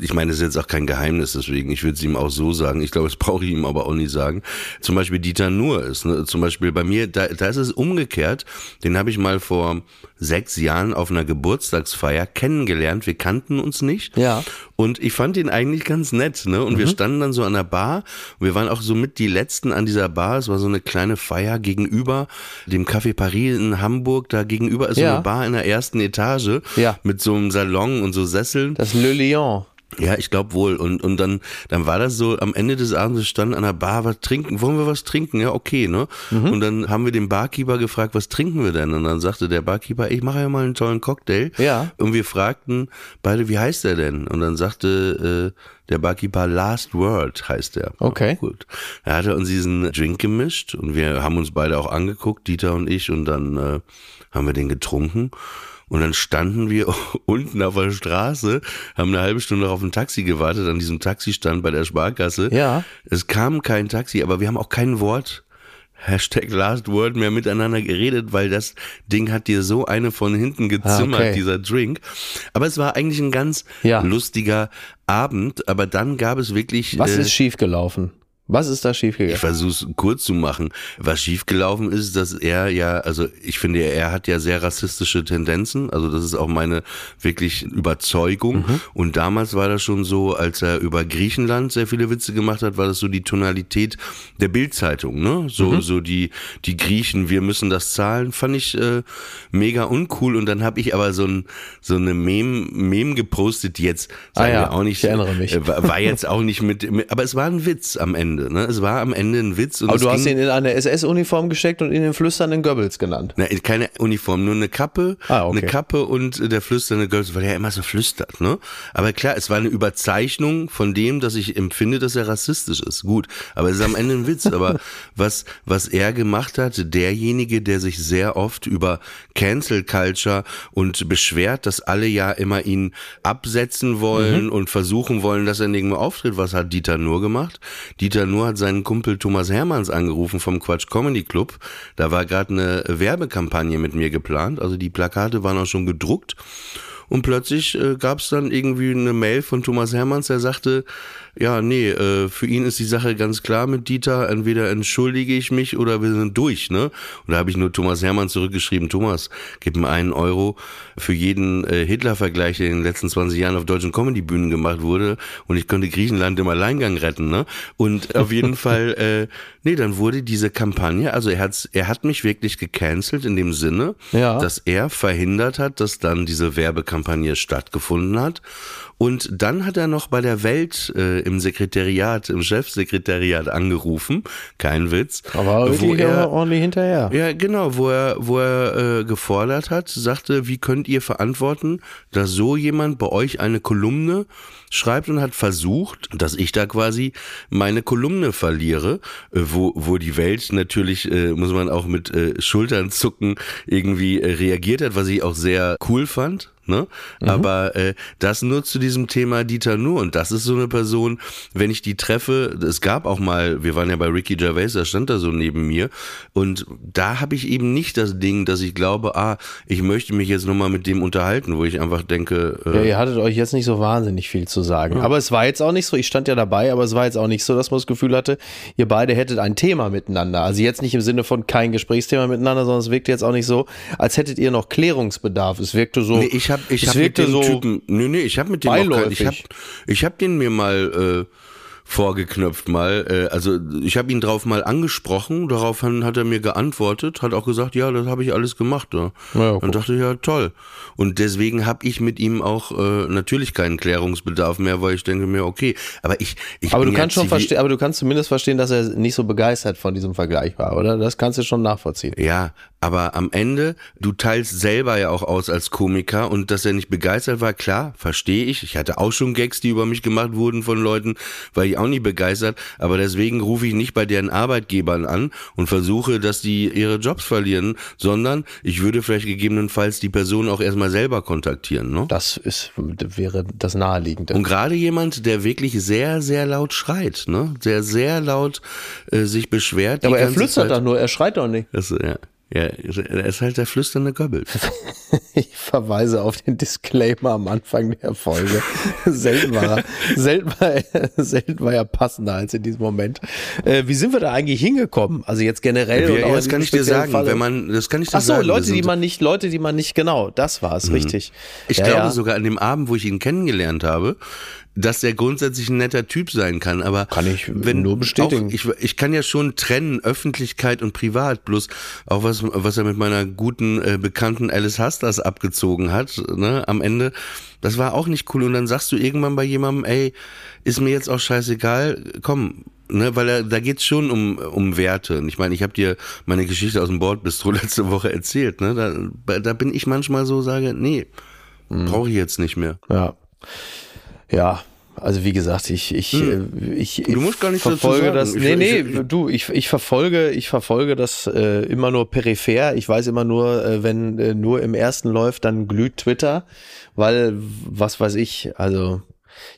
A: ich meine, das ist jetzt auch kein Geheimnis, deswegen, ich will würde es ihm auch so sagen. Ich glaube, das brauche ich ihm aber auch nicht sagen. Zum Beispiel Dieter Nuhr ist, ne? zum Beispiel bei mir, da, da ist es umgekehrt. Den habe ich mal vor sechs Jahren auf einer Geburtstagsfeier kennengelernt. Wir kannten uns nicht.
B: Ja.
A: Und ich fand ihn eigentlich ganz nett, ne? Und wir standen dann so an der Bar. Und wir waren auch so mit die Letzten an dieser Bar. Es war so eine kleine Feier gegenüber dem Café Paris in Hamburg. Da gegenüber ist so
B: Ja.
A: eine Bar in der ersten Etage.
B: Ja.
A: Mit so einem Salon und so Sesseln.
B: Das Le Lion.
A: Ja, ich glaube wohl. Und, und dann, dann war das so, am Ende des Abends standen an der Bar, was trinken, wollen wir was trinken? Ja, okay, ne? Und dann haben wir den Barkeeper gefragt, was trinken wir denn? Und dann sagte der Barkeeper, ich mache ja mal einen tollen Cocktail.
B: Ja.
A: Und wir fragten beide, wie heißt der denn? Und dann sagte äh, der Barkeeper, Last Word heißt der.
B: Okay.
A: Gut. Er hatte uns diesen Drink gemischt und wir haben uns beide auch angeguckt, Dieter und ich, und dann äh, haben wir den getrunken. Und dann standen wir unten auf der Straße, haben eine halbe Stunde auf ein Taxi gewartet, an diesem Taxistand bei der Sparkasse.
B: Ja.
A: Es kam kein Taxi, aber wir haben auch kein Wort, Hashtag Last Word, mehr miteinander geredet, weil das Ding hat dir so eine von hinten gezimmert,
B: Ah, okay.
A: dieser Drink. Aber es war eigentlich ein ganz
B: Ja.
A: lustiger Abend, aber dann gab es wirklich...
B: Was
A: äh,
B: ist schiefgelaufen? Was ist da
A: ich
B: schiefgegangen?
A: versuche es kurz zu machen. Was schiefgelaufen ist, dass er ja, also ich finde, er hat ja sehr rassistische Tendenzen. Also das ist auch meine wirklich Überzeugung. Und damals war das schon so, als er über Griechenland sehr viele Witze gemacht hat, war das so die Tonalität der Bildzeitung. Ne? So, so die die Griechen, wir müssen das zahlen, fand ich äh, mega uncool. Und dann habe ich aber so ein so eine Meme, Meme gepostet, die jetzt
B: Ah ja,
A: auch nicht,
B: ich erinnere mich.
A: äh, war, war jetzt auch nicht mit, mit, aber es war ein Witz am Ende. Ne? Es war am Ende ein Witz.
B: Aber du hast ihn in eine SS-Uniform gesteckt und ihn den flüsternden Goebbels genannt.
A: na, keine Uniform, nur eine Kappe,
B: Ah, okay.
A: eine Kappe und äh, der flüsternde Girls, weil er immer so flüstert, ne? Aber klar, es war eine Überzeichnung von dem, dass ich empfinde, dass er rassistisch ist. Gut, aber es ist am Ende ein Witz. Aber was, was er gemacht hat, derjenige, der sich sehr oft über Cancel Culture und beschwert, dass alle ja immer ihn absetzen wollen
B: Mhm.
A: und versuchen wollen, dass er nirgendwo auftritt. Was hat Dieter Nur gemacht? Dieter Nur hat seinen Kumpel Thomas Hermanns angerufen vom Quatsch Comedy Club. Da war gerade eine Werbekampagne mit mir geplant. Also die Plakate waren auch schon gedruckt. Und plötzlich äh, gab es dann irgendwie eine Mail von Thomas Hermanns, der sagte, ja, nee, äh, für ihn ist die Sache ganz klar mit Dieter, entweder entschuldige ich mich oder wir sind durch, ne? Und da habe ich nur Thomas Hermann zurückgeschrieben, Thomas, gib mir einen Euro für jeden äh, Hitler-Vergleich, der in den letzten 20 Jahren auf deutschen Comedy-Bühnen gemacht wurde und ich könnte Griechenland im Alleingang retten, ne? Und auf jeden Fall, äh, nee, dann wurde diese Kampagne, also er, hat's, er hat mich wirklich gecancelt in dem Sinne,
B: Ja.
A: dass er verhindert hat, dass dann diese Werbekampagne stattgefunden hat. Und dann hat er noch bei der Welt äh, im Sekretariat, im Chefsekretariat angerufen, kein Witz,
B: Aber
A: wo er,
B: ordentlich hinterher.
A: ja, genau, wo er, wo er äh, gefordert hat, sagte, wie könnt ihr verantworten, dass so jemand bei euch eine Kolumne schreibt und hat versucht, dass ich da quasi meine Kolumne verliere, äh, wo, wo die Welt natürlich, äh, muss man auch mit äh, Schultern zucken, irgendwie äh, reagiert hat, was ich auch sehr cool fand. Ne? Aber äh, das nur zu diesem Thema Dieter Nuhr. Und das ist so eine Person, wenn ich die treffe, es gab auch mal, wir waren ja bei Ricky Gervais, da stand er so neben mir. Und da habe ich eben nicht das Ding, dass ich glaube, ah, ich möchte mich jetzt nochmal mit dem unterhalten, wo ich einfach denke,
B: Ja,
A: äh,
B: ihr hattet euch jetzt nicht so wahnsinnig viel zu sagen. Aber es war jetzt auch nicht so, ich stand ja dabei, aber es war jetzt auch nicht so, dass man das Gefühl hatte, ihr beide hättet ein Thema miteinander. Also jetzt nicht im Sinne von kein Gesprächsthema miteinander, sondern es wirkte jetzt auch nicht so, als hättet ihr noch Klärungsbedarf. Es wirkte so.
A: Nee, ich habe ich
B: es
A: hab mit dem
B: so
A: Typen, nee, nee, ich habe mit dem auch kein, ich
B: beiläufig.
A: habe ich hab den mir mal äh, vorgeknöpft mal, äh, also ich habe ihn drauf mal angesprochen, daraufhin hat er mir geantwortet, hat auch gesagt, ja, das habe ich alles gemacht. Ja.
B: Ja,
A: und dachte, ja, toll. Und deswegen habe ich mit ihm auch äh, natürlich keinen Klärungsbedarf mehr, weil ich denke mir, okay, aber ich, ich
B: aber du kannst
A: ja
B: schon verstehen, aber du kannst zumindest verstehen, dass er nicht so begeistert von diesem Vergleich war, oder? Das kannst du schon nachvollziehen.
A: Ja, aber am Ende, du teilst selber ja auch aus als Komiker und dass er nicht begeistert war, klar, verstehe ich. Ich hatte auch schon Gags, die über mich gemacht wurden von Leuten, war ich auch nicht begeistert. Aber deswegen rufe ich nicht bei deren Arbeitgebern an und versuche, dass die ihre Jobs verlieren, sondern ich würde vielleicht gegebenenfalls die Person auch erstmal selber kontaktieren. Ne?
B: Das ist, wäre das Naheliegende.
A: Und gerade jemand, der wirklich sehr, sehr laut schreit, ne? Der sehr laut äh, sich beschwert. die
B: aber er flüstert doch nur, er schreit doch nicht.
A: Das, ja. Ja, er ist halt der flüsternde Goebbels.
B: Ich verweise auf den Disclaimer am Anfang der Folge. selten, war er, selten, war er, selten war er passender als in diesem Moment. Äh, wie sind wir da eigentlich hingekommen? Also jetzt generell
A: Ja, das kann ich dir sagen,
B: Falle?
A: wenn man, das kann ich dir
B: Ach so,
A: sagen.
B: Leute, die man nicht, Leute, die man nicht, genau, das war es, richtig.
A: Ich
B: Ja,
A: glaube
B: ja.
A: sogar an dem Abend, wo ich ihn kennengelernt habe, dass er grundsätzlich ein netter Typ sein kann. Aber
B: Kann ich
A: wenn
B: nur bestätigen.
A: Auch, ich, ich kann ja schon trennen Öffentlichkeit und Privat. Bloß auch was, was er mit meiner guten äh, Bekannten Alice Hastas abgezogen hat, ne, am Ende. Das war auch nicht cool. Und dann sagst du irgendwann bei jemandem, ey, ist mir jetzt auch scheißegal, komm. Ne, weil er, da geht's schon um, um Werte. Und ich meine, ich habe dir meine Geschichte aus dem Bordbistro letzte Woche erzählt. Ne? Da, da bin ich manchmal so, sage, nee,
B: Mhm.
A: brauche ich jetzt nicht mehr.
B: Ja. Ja, also wie gesagt, ich, ich, äh, ich,
A: Hm. Gar nichts dazu
B: verfolge das.
A: Ich-
B: nee, nee,
A: ich-
B: du, ich, ich verfolge, ich verfolge das äh, immer nur peripher. Ich weiß immer nur, äh, wenn äh, nur im ersten läuft, dann glüht Twitter, weil was weiß ich, also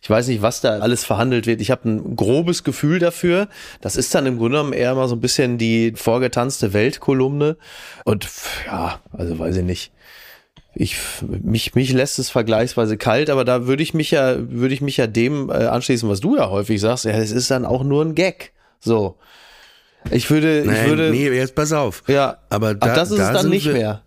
B: ich weiß nicht, was da alles verhandelt wird. Ich habe ein grobes Gefühl dafür. Das ist dann im Grunde genommen eher mal so ein bisschen die vorgetanzte Weltkolumne. Und ja, also weiß ich nicht. Ich, mich, mich lässt es vergleichsweise kalt, aber da würde ich mich ja, würde ich mich ja dem äh, anschließen, was du ja häufig sagst. Ja, es ist dann auch nur ein Gag. So. Ich würde, ich
A: Nein,
B: würde,
A: nee, jetzt pass auf.
B: ja,
A: aber da,
B: Ach, das ist
A: da
B: es dann nicht
A: wir,
B: mehr.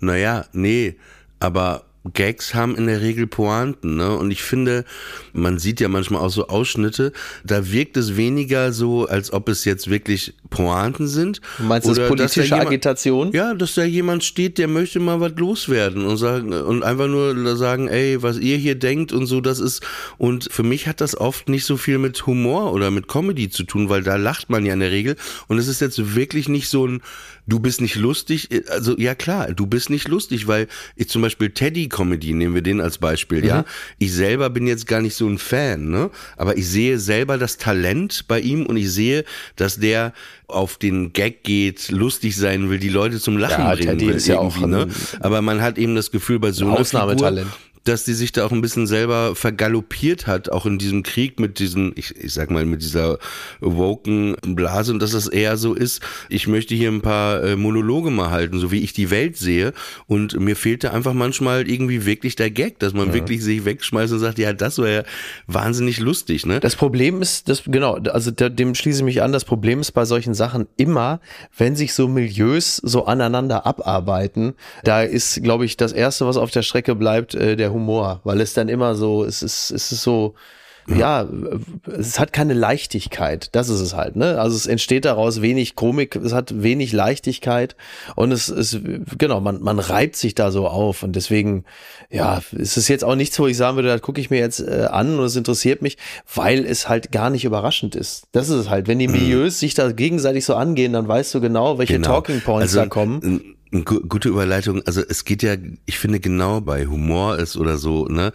A: Naja, nee, aber Gags haben in der Regel Pointen, ne? Und ich finde, man sieht ja manchmal auch so Ausschnitte, da wirkt es weniger so, als ob es jetzt wirklich Pointen sind.
B: Du meinst das
A: Oder dass da
B: politische
A: jemand-
B: Agitation?
A: Ja, dass da jemand steht, der möchte mal was loswerden und sagen und einfach nur sagen, ey, was ihr hier denkt und so, das ist und für mich hat das oft nicht so viel mit Humor oder mit Comedy zu tun, weil da lacht man ja in der Regel und es ist jetzt wirklich nicht so ein Du bist nicht lustig, also ja klar, du bist nicht lustig, weil ich zum Beispiel Teddy Comedy, nehmen wir den als Beispiel, ja. Ich selber bin jetzt gar nicht so ein Fan, ne? Aber ich sehe selber das Talent bei ihm und ich sehe, dass der auf den Gag geht, lustig sein will, die Leute zum Lachen
B: Ja,
A: bringen
B: Teddy
A: will
B: ist ja auch
A: ne? Aber man hat eben das Gefühl bei so einer
B: Ausnahmetalent.
A: Figur, dass die sich da auch ein bisschen selber vergaloppiert hat, auch in diesem Krieg mit diesen, ich, ich sag mal, mit dieser woken Blase und dass das eher so ist, ich möchte hier ein paar äh, Monologe mal halten, so wie ich die Welt sehe und mir fehlte einfach manchmal irgendwie wirklich der Gag, dass man wirklich sich wegschmeißt und sagt, ja, das wäre ja wahnsinnig lustig, ne?
B: Das Problem ist, das, genau, also da- dem schließe ich mich an, das Problem ist bei solchen Sachen immer, wenn sich so Milieus so aneinander abarbeiten, da ist, glaube ich, das Erste, was auf der Strecke bleibt, äh, der Humor, weil es dann immer so, es ist, es ist so, ja, es hat keine Leichtigkeit. Das ist es halt, ne? Also es entsteht daraus wenig Komik, es hat wenig Leichtigkeit und es ist, genau, man, man reibt sich da so auf und deswegen, ja, es ist jetzt auch nichts, wo ich sagen würde, das gucke ich mir jetzt äh, an und es interessiert mich, weil es halt gar nicht überraschend ist. Das ist es halt. Wenn die Milieus sich da gegenseitig so angehen, dann weißt du genau, welche
A: Genau.
B: Talking Points
A: also,
B: da kommen.
A: Gute Überleitung. Also es geht ja, ich finde genau bei Humor ist oder so, ne,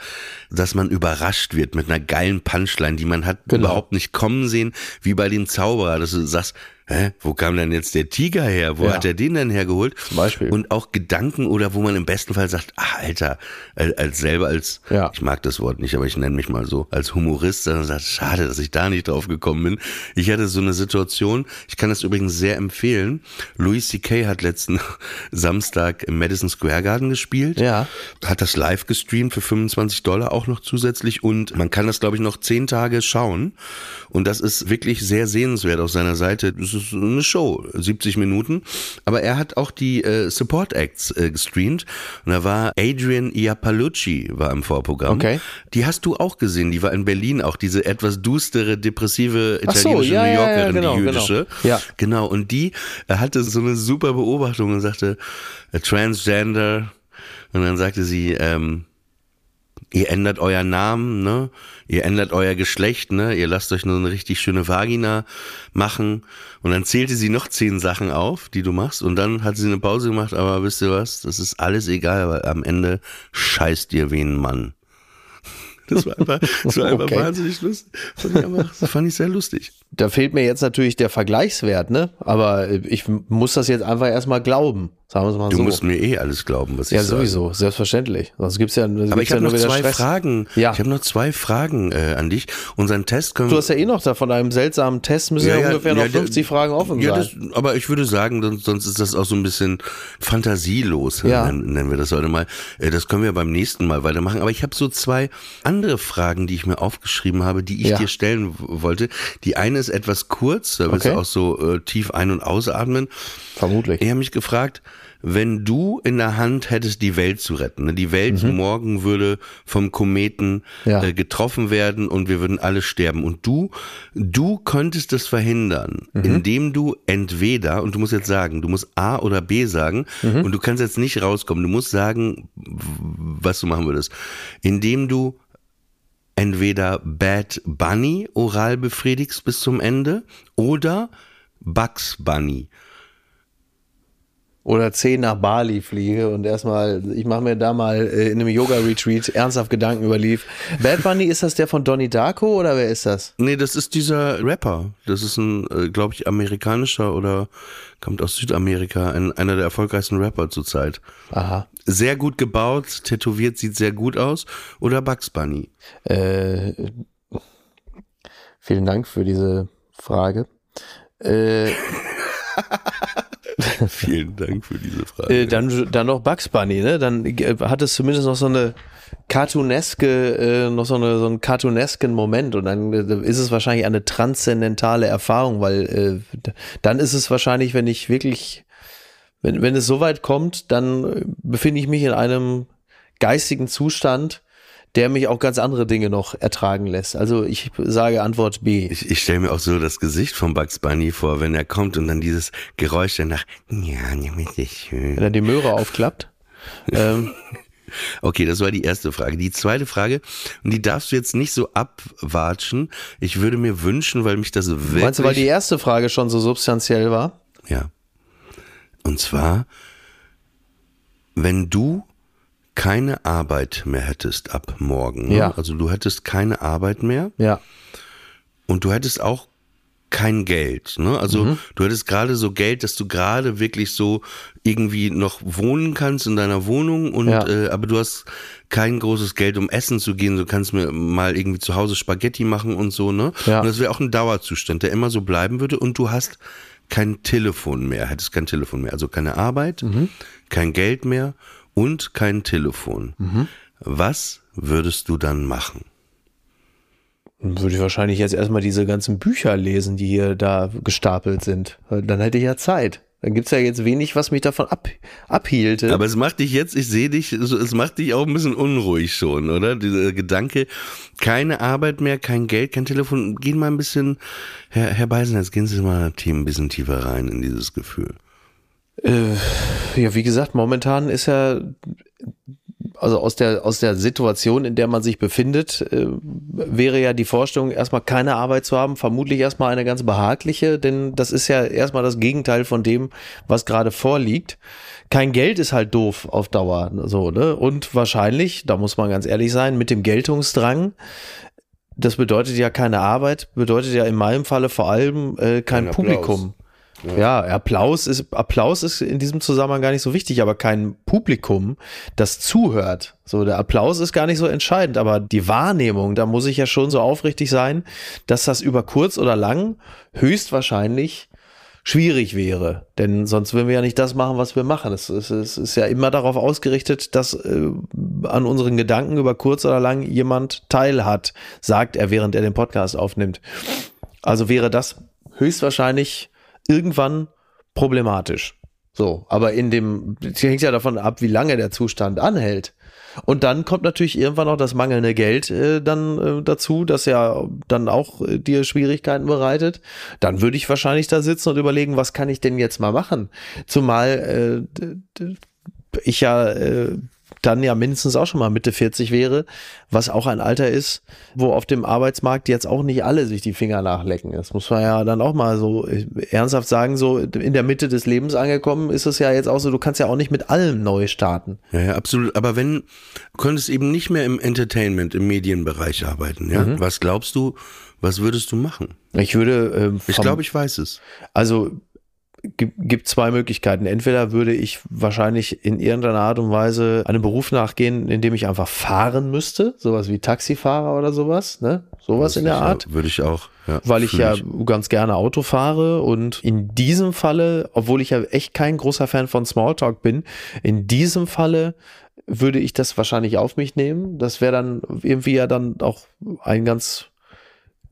A: dass man überrascht wird mit einer geilen Punchline, die man hat
B: Genau.
A: überhaupt nicht kommen sehen, wie bei dem Zauberer, dass du sagst, hä, wo kam denn jetzt der Tiger her? Wo
B: Ja.
A: hat er den denn hergeholt? Zum
B: Beispiel.
A: Und auch Gedanken oder wo man im besten Fall sagt, ach Alter, als, als selber als,
B: Ja.
A: ich mag das Wort nicht, aber ich nenne mich mal so, als Humorist, dann sagt, schade, dass ich da nicht drauf gekommen bin. Ich hatte so eine Situation, ich kann das übrigens sehr empfehlen. Louis C.K. hat letzten Samstag im Madison Square Garden gespielt.
B: Ja.
A: Hat das live gestreamt für 25 Dollar auch noch zusätzlich und man kann das, glaube ich, noch zehn Tage schauen. Und das ist wirklich sehr sehenswert auf seiner Seite. Das ist eine Show, 70 Minuten. Aber er hat auch die äh, Support Acts äh, gestreamt. Und da war Adrian Iapalucci war im Vorprogramm.
B: Okay.
A: Die hast du auch gesehen. Die war in Berlin auch. Diese etwas düstere, depressive
B: Ach so,
A: italienische
B: ja,
A: New
B: ja, ja,
A: Yorkerin,
B: genau,
A: die
B: genau.
A: jüdische.
B: Ja.
A: Genau, und die äh, hatte so eine super Beobachtung und sagte, äh, Transgender. Und dann sagte sie, ähm, ihr ändert euer Namen, ne? Ihr ändert euer Geschlecht, ne? Ihr lasst euch nur eine richtig schöne Vagina machen. Und dann zählte sie noch zehn Sachen auf, die du machst. Und dann hat sie eine Pause gemacht, aber wisst ihr was? Das ist alles egal, weil am Ende scheißt ihr wie ein Mann. Das war einfach, das war einfach
B: Okay.
A: wahnsinnig lustig. Fand ich, einfach, das fand ich sehr lustig.
B: Da fehlt mir jetzt natürlich der Vergleichswert, ne? Aber ich muss das jetzt einfach erstmal glauben. Sagen wir mal
A: Du
B: so.
A: musst mir eh alles glauben, was ich
B: ja,
A: sage.
B: sowieso, selbstverständlich. Sonst gibt's ja, sonst
A: Aber ich
B: ja
A: habe
B: nur
A: noch zwei
B: Stress.
A: Fragen.
B: Ja.
A: Ich habe noch zwei Fragen äh, an dich. Unseren Test können
B: Du hast ja eh noch da von einem seltsamen Test müssen ja, ungefähr noch
A: ja,
B: 50
A: der-
B: Fragen offen
A: ja,
B: sein.
A: Das, aber ich würde sagen, sonst, sonst ist das auch so ein bisschen fantasielos,
B: Ja.
A: nennen, wir das heute mal. Äh, Das können wir beim nächsten Mal weitermachen. Aber ich habe so zwei andere Fragen, die ich mir aufgeschrieben habe, die ich
B: Ja.
A: dir stellen wollte. Die eine ist etwas kurz, da willst
B: Okay.
A: du auch so äh, tief ein- und ausatmen.
B: Vermutlich.
A: Ich habe mich gefragt, wenn du in der Hand hättest, die Welt zu retten, ne? die Welt morgen würde vom Kometen
B: Mhm. Ja.
A: äh, getroffen werden und wir würden alle sterben und du, du könntest das verhindern,
B: Mhm.
A: indem du entweder, und du musst jetzt sagen, du musst A oder B sagen
B: Mhm.
A: und du kannst jetzt nicht rauskommen, du musst sagen, was du machen würdest, indem du entweder Bad Bunny oral befriedigst bis zum Ende oder Bugs Bunny.
B: Oder 10 nach Bali fliege und erstmal, ich mache mir da mal äh, in einem Yoga-Retreat ernsthaft Gedanken über Lief. Bad Bunny, ist das der von Donnie Darko oder wer ist das?
A: Nee, das ist dieser Rapper. Das ist ein, äh, glaube ich, amerikanischer oder kommt aus Südamerika, ein, einer der erfolgreichsten Rapper zurzeit.
B: Aha.
A: Sehr gut gebaut, tätowiert, sieht sehr gut aus. Oder Bugs Bunny.
B: Äh, vielen Dank für diese Frage. Äh,
A: Vielen Dank für diese Frage.
B: äh, dann, dann noch Bugs Bunny, ne? Dann äh, hat es zumindest noch so eine cartooneske, äh, noch so, eine, so einen cartoonesken Moment und dann äh, ist es wahrscheinlich eine transzendentale Erfahrung, weil äh, dann ist es wahrscheinlich, wenn ich wirklich, wenn, wenn es so weit kommt, dann äh, befinde ich mich in einem geistigen Zustand, der mich auch ganz andere Dinge noch ertragen lässt. Also ich sage Antwort B.
A: ich ich stelle mir auch so das Gesicht von Bugs Bunny vor, wenn er kommt und dann dieses Geräusch danach, ja, nimm ist
B: Wenn
A: schön.
B: er die Möhre aufklappt. ähm,
A: Okay, das war die erste Frage. Die zweite Frage, und die darfst du jetzt nicht so abwatschen. Ich würde mir wünschen, weil mich das wirklich...
B: meinst du, weil die erste Frage schon so substanziell war?
A: Ja. Und zwar, wenn du keine Arbeit mehr hättest ab morgen, ne?
B: Ja.
A: also du hättest keine Arbeit mehr
B: Ja.
A: und du hättest auch kein Geld, ne? Also
B: Mhm.
A: du hättest gerade so Geld, dass du gerade wirklich so irgendwie noch wohnen kannst in deiner Wohnung und
B: Ja.
A: äh, aber du hast kein großes Geld, um essen zu gehen. Du kannst mir mal irgendwie zu Hause Spaghetti machen und so, ne?
B: Ja.
A: Und das wäre auch ein Dauerzustand, der immer so bleiben würde und du hast kein Telefon mehr, hättest kein Telefon mehr, also keine Arbeit,
B: Mhm.
A: kein Geld mehr und kein Telefon.
B: Mhm.
A: Was würdest du dann machen?
B: Würde ich wahrscheinlich jetzt erstmal diese ganzen Bücher lesen, die hier da gestapelt sind. Dann hätte ich ja Zeit. Dann gibt's ja jetzt wenig, was mich davon ab, abhielte.
A: Aber es macht dich jetzt, ich sehe dich, es macht dich auch ein bisschen unruhig schon, oder? Dieser Gedanke, keine Arbeit mehr, kein Geld, kein Telefon. Gehen mal ein bisschen, Herr, Herr Beisenherz, gehen Sie mal ein bisschen tiefer rein in dieses Gefühl.
B: Äh, ja, wie gesagt, momentan ist ja, also aus der, aus der Situation, in der man sich befindet, äh, wäre ja die Vorstellung, erstmal keine Arbeit zu haben, vermutlich erstmal eine ganz behagliche, denn das ist ja erstmal das Gegenteil von dem, was gerade vorliegt. Kein Geld ist halt doof auf Dauer, so, ne? Und wahrscheinlich, da muss man ganz ehrlich sein, mit dem Geltungsdrang, das bedeutet ja keine Arbeit, bedeutet ja in meinem Falle vor allem äh, kein
A: Kein.
B: Publikum. Ja. Applaus ist Applaus ist in diesem Zusammenhang gar nicht so wichtig, aber kein Publikum, das zuhört. So der Applaus ist gar nicht so entscheidend, aber die Wahrnehmung, da muss ich ja schon so aufrichtig sein, dass das über kurz oder lang höchstwahrscheinlich schwierig wäre, denn sonst würden wir ja nicht das machen, was wir machen. Es, es, es ist ja immer darauf ausgerichtet, dass äh, an unseren Gedanken über kurz oder lang jemand teilhat, sagt er, während er den Podcast aufnimmt. Also wäre das höchstwahrscheinlich irgendwann problematisch. So, aber in dem, hängt ja davon ab, wie lange der Zustand anhält. Und dann kommt natürlich irgendwann auch das mangelnde Geld äh, dann äh, dazu, das ja dann auch äh, dir Schwierigkeiten bereitet. Dann würde ich wahrscheinlich da sitzen und überlegen, was kann ich denn jetzt mal machen? Zumal äh, ich ja äh, dann ja mindestens auch schon mal Mitte 40 wäre, was auch ein Alter ist, wo auf dem Arbeitsmarkt jetzt auch nicht alle sich die Finger nachlecken. Das muss man ja dann auch mal so äh, ernsthaft sagen, so in der Mitte des Lebens angekommen ist es ja jetzt auch so, du kannst ja auch nicht mit allem neu starten.
A: Ja, ja, absolut. Aber wenn, du könntest eben nicht mehr im Entertainment, im Medienbereich arbeiten, ja? Was glaubst du, was würdest du machen?
B: Ich würde, ähm,
A: Ich glaube, ich weiß es.
B: also gibt, zwei Möglichkeiten. Entweder würde ich wahrscheinlich in irgendeiner Art und Weise einem Beruf nachgehen, in dem ich einfach fahren müsste, sowas wie Taxifahrer oder sowas, ne? Sowas in der
A: Sicher,
B: Art.
A: Würde ich auch. Ja,
B: Weil ich ja ganz gerne Auto fahre und in diesem Falle, obwohl ich ja echt kein großer Fan von Smalltalk bin, in diesem Falle würde ich das wahrscheinlich auf mich nehmen. Das wäre dann irgendwie ja dann auch ein ganz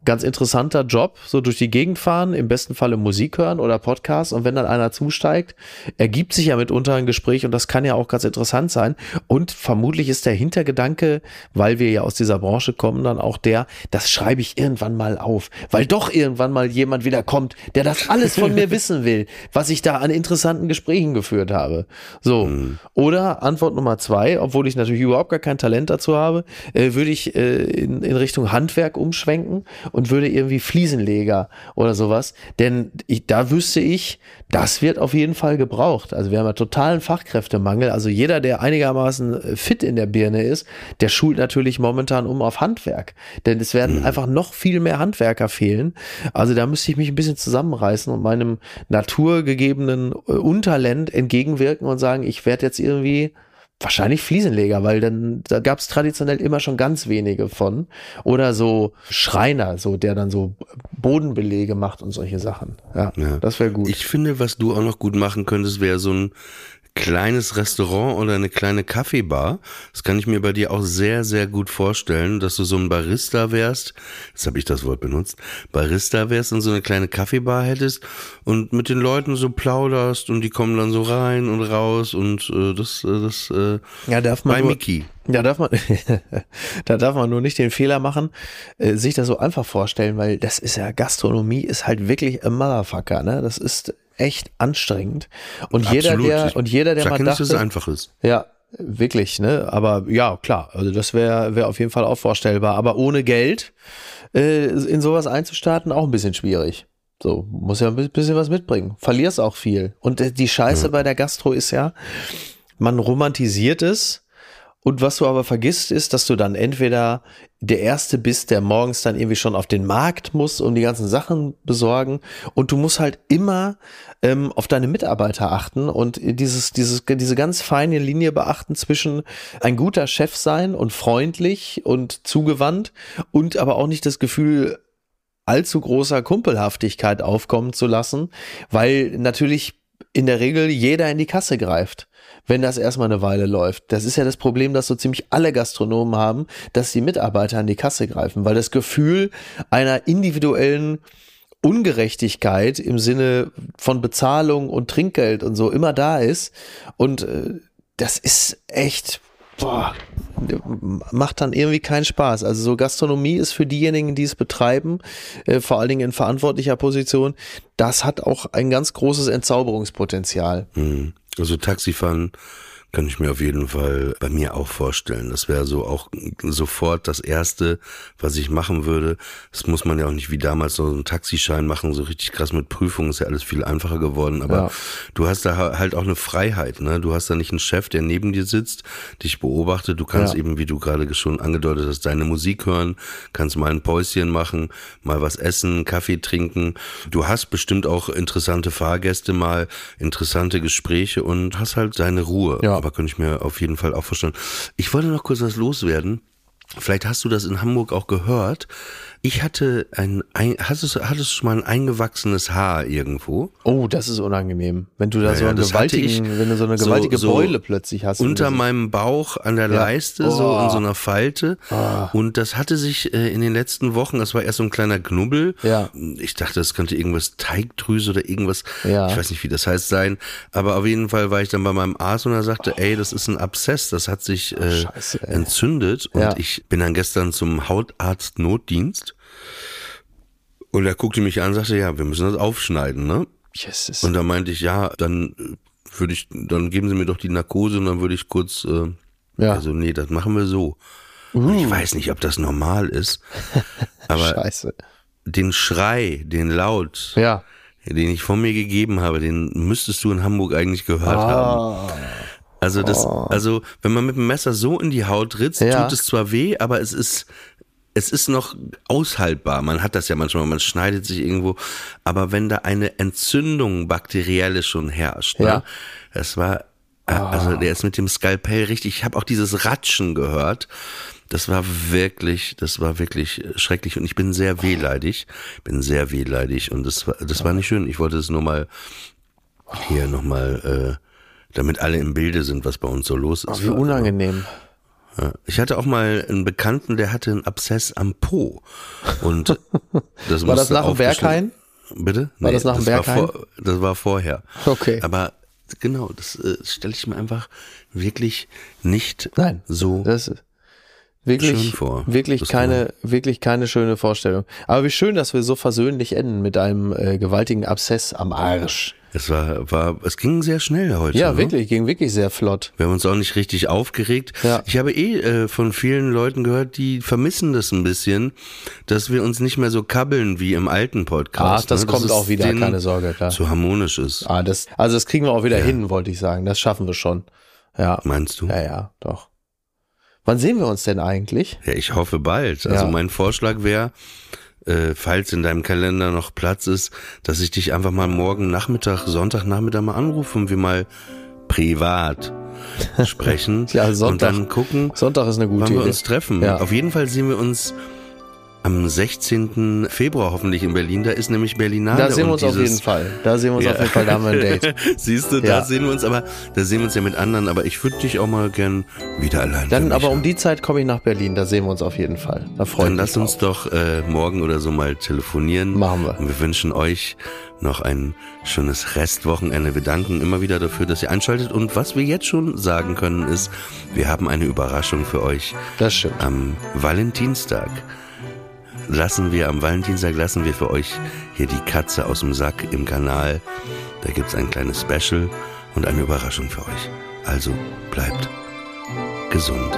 B: ganz interessanter Job, so durch die Gegend fahren, im besten Falle Musik hören oder Podcast und wenn dann einer zusteigt, ergibt sich ja mitunter ein Gespräch und das kann ja auch ganz interessant sein. Und vermutlich ist der Hintergedanke, weil wir ja aus dieser Branche kommen, dann auch der, das schreibe ich irgendwann mal auf, weil doch irgendwann mal jemand wieder kommt, der das alles von mir wissen will, was ich da an interessanten Gesprächen geführt habe. So. Oder Antwort Nummer zwei, obwohl ich natürlich überhaupt gar kein Talent dazu habe, äh, würde ich äh, in, in Richtung Handwerk umschwenken und würde irgendwie Fliesenleger oder sowas. Denn ich, da wüsste ich, das wird auf jeden Fall gebraucht. Also wir haben ja totalen Fachkräftemangel. Also jeder, der einigermaßen äh, fit in der Birne ist, der schult natürlich momentan um auf Handwerk. Denn es werden einfach noch viel mehr Handwerker fehlen. Also da müsste ich mich ein bisschen zusammenreißen und meinem naturgegebenen äh, Untalent entgegenwirken und sagen, ich werde jetzt irgendwie Wahrscheinlich Fliesenleger, weil dann da gab es traditionell immer schon ganz wenige von. Oder so Schreiner, so der dann so Bodenbelege macht und solche Sachen. Ja,
A: Ja.
B: das wäre gut.
A: Ich finde, was du auch noch gut machen könntest, wäre so ein kleines Restaurant oder eine kleine Kaffeebar. Das kann ich mir bei dir auch sehr, sehr gut vorstellen, dass du so ein Barista wärst. Jetzt habe ich das Wort benutzt. Barista wärst und so eine kleine Kaffeebar hättest und mit den Leuten so plauderst und die kommen dann so rein und raus und äh, das, äh, das äh,
B: ja, darf man
A: bei
B: nur,
A: Mickey.
B: Ja, darf man, da darf man nur nicht den Fehler machen, äh, sich das so einfach vorstellen, weil das ist ja, Gastronomie ist halt wirklich ein Motherfucker, ne? Das ist echt anstrengend. Und jeder,
A: Absolut.
B: der, und jeder, der
A: Sag
B: mal
A: ja nicht, dass es
B: dachte,
A: einfach ist.
B: ja, wirklich, ne? Aber ja, klar, also das wäre wär auf jeden Fall auch vorstellbar. Aber ohne Geld äh, in sowas einzustarten, auch ein bisschen schwierig. So, muss ja ein bisschen was mitbringen. Verlierst auch viel. Und äh, die Scheiße bei der Gastro ist ja, man romantisiert es. Und was du aber vergisst, ist, dass du dann entweder der Erste bist, der morgens dann irgendwie schon auf den Markt muss und die ganzen Sachen besorgen. Und du musst halt immer ähm, auf deine Mitarbeiter achten und dieses, dieses, diese ganz feine Linie beachten zwischen ein guter Chef sein und freundlich und zugewandt und aber auch nicht das Gefühl, allzu großer Kumpelhaftigkeit aufkommen zu lassen, weil natürlich in der Regel jeder in die Kasse greift, wenn das erstmal eine Weile läuft. Das ist ja das Problem, dass so ziemlich alle Gastronomen haben, dass die Mitarbeiter an die Kasse greifen, weil das Gefühl einer individuellen Ungerechtigkeit im Sinne von Bezahlung und Trinkgeld und so immer da ist. Und äh, das ist echt, boah, macht dann irgendwie keinen Spaß. Also so Gastronomie ist für diejenigen, die es betreiben, äh, vor allen Dingen in verantwortlicher Position, das hat auch ein ganz großes Entzauberungspotenzial.
A: Mhm. Also Taxifahren kann ich mir auf jeden Fall bei mir auch vorstellen. Das wäre so auch sofort das Erste, was ich machen würde. Das muss man ja auch nicht wie damals so einen Taxischein machen, so richtig krass mit Prüfungen, ist ja alles viel einfacher geworden. Aber
B: Ja.
A: du hast da halt auch eine Freiheit, ne? Du hast da nicht einen Chef, der neben dir sitzt, dich beobachtet. Du kannst
B: Ja.
A: eben, wie du gerade schon angedeutet hast, deine Musik hören, kannst mal ein Päuschen machen, mal was essen, Kaffee trinken. Du hast bestimmt auch interessante Fahrgäste mal, interessante Gespräche und hast halt deine Ruhe.
B: Ja.
A: Aber könnte ich mir auf jeden Fall auch vorstellen. Ich wollte noch kurz was loswerden. Vielleicht hast du das in Hamburg auch gehört. Ich hatte ein, ein hattest, du- hattest du schon mal ein eingewachsenes Haar irgendwo?
B: Oh, das ist unangenehm. Wenn du da so
A: Ja,
B: einen gewaltigen, wenn du so eine
A: so-
B: gewaltige
A: so
B: Beule plötzlich hast.
A: Unter meinem Bauch an der
B: Ja.
A: Leiste, so
B: Oh.
A: in so einer Falte. Und das hatte sich äh, in den letzten Wochen, das war erst so ein kleiner Knubbel.
B: Ja.
A: Ich dachte, das könnte irgendwas Teigdrüse oder irgendwas,
B: Ja.
A: ich weiß nicht, wie das heißt, sein. Aber auf jeden Fall war ich dann bei meinem Arzt und er sagte, ey, das ist ein Abszess, das hat sich äh,
B: Scheiße,
A: entzündet. Und
B: Ja.
A: ich bin dann gestern zum Hautarzt-Notdienst. Und er guckte mich an und sagte, ja, wir müssen das aufschneiden, ne?
B: Jesus.
A: Und da meinte ich, ja, dann äh, würde ich, dann geben Sie mir doch die Narkose und dann würde ich kurz, äh,
B: Ja.
A: also nee, das machen wir so. Und ich weiß nicht, ob das normal ist, aber
B: Scheiße.
A: den Schrei, den Laut,
B: Ja.
A: den ich von mir gegeben habe, den müsstest du in Hamburg eigentlich gehört haben. Also das, also wenn man mit dem Messer so in die Haut ritzt,
B: Ja.
A: tut es zwar weh, aber es ist es ist noch aushaltbar. Man hat das ja manchmal, man schneidet sich irgendwo. Aber wenn da eine Entzündung bakterielle schon herrscht,
B: Ja.
A: ne? das war, äh, also der ist mit dem Skalpell richtig, ich habe auch dieses Ratschen gehört. Das war wirklich, das war wirklich schrecklich und ich bin sehr wehleidig, bin sehr wehleidig und das war, das war nicht schön. Ich wollte es nur mal hier nochmal, äh, damit alle im Bilde sind, was bei uns so los ist.
B: Wie unangenehm.
A: Ja. Ich hatte auch mal einen Bekannten, der hatte einen Abszess am Po. Und das
B: War das nach dem Berghain?
A: Bitte?
B: War das nach dem
A: war
B: Berghain?
A: vor, Das war vorher.
B: Okay.
A: Aber genau, das äh, stelle ich mir einfach wirklich nicht
B: Nein.
A: so.
B: Das ist wirklich,
A: Schön vor.
B: wirklich
A: Das
B: keine, wirklich keine schöne Vorstellung. Aber wie schön, dass wir so versöhnlich enden mit einem äh, gewaltigen Abszess am Arsch.
A: Es war, war, es ging sehr schnell heute.
B: Ja,
A: ne?
B: wirklich, ging wirklich sehr flott.
A: Wir haben uns auch nicht richtig aufgeregt.
B: Ja.
A: Ich habe eh äh, von vielen Leuten gehört, die vermissen das ein bisschen, dass wir uns nicht mehr so kabbeln wie im alten Podcast.
B: Ach, das
A: ne?
B: kommt
A: es
B: auch wieder, keine Sorge, klar.
A: Zu harmonisch ist.
B: Ah, das, also das kriegen wir auch wieder hin, wollte ich sagen. Das schaffen wir schon. Ja.
A: Meinst du?
B: Ja, ja, doch. Wann sehen wir uns denn eigentlich?
A: Ja, ich hoffe bald. Also
B: Ja.
A: mein Vorschlag wäre, äh, falls in deinem Kalender noch Platz ist, dass ich dich einfach mal morgen Nachmittag, Sonntagnachmittag mal anrufe und wir mal privat sprechen
B: Ja, Sonntag.
A: und dann gucken,
B: Sonntag ist eine gute
A: wann wir
B: Idee.
A: uns treffen.
B: Ja.
A: Auf jeden Fall sehen wir uns am 16. Februar hoffentlich in Berlin. Da ist nämlich Berlinale.
B: Da sehen wir uns auf jeden Fall. Da sehen wir uns
A: Ja.
B: auf jeden Fall, da haben wir ein Date.
A: Siehst du,
B: Ja.
A: da sehen wir uns, aber da sehen wir uns ja mit anderen. Aber ich würde dich auch mal gern wieder allein.
B: Dann aber um
A: haben.
B: die Zeit komme ich nach Berlin, da sehen wir uns auf jeden Fall. Da freue
A: Dann lass uns
B: drauf.
A: doch äh, morgen oder so mal telefonieren.
B: Machen wir.
A: Und wir wünschen euch noch ein schönes Restwochenende. Wir danken immer wieder dafür, dass ihr einschaltet. Und was wir jetzt schon sagen können, ist, wir haben eine Überraschung für euch.
B: Das stimmt.
A: Am Valentinstag lassen wir, am Valentinstag lassen wir für euch hier die Katze aus dem Sack im Kanal. Da gibt's ein kleines Special und eine Überraschung für euch. Also bleibt gesund.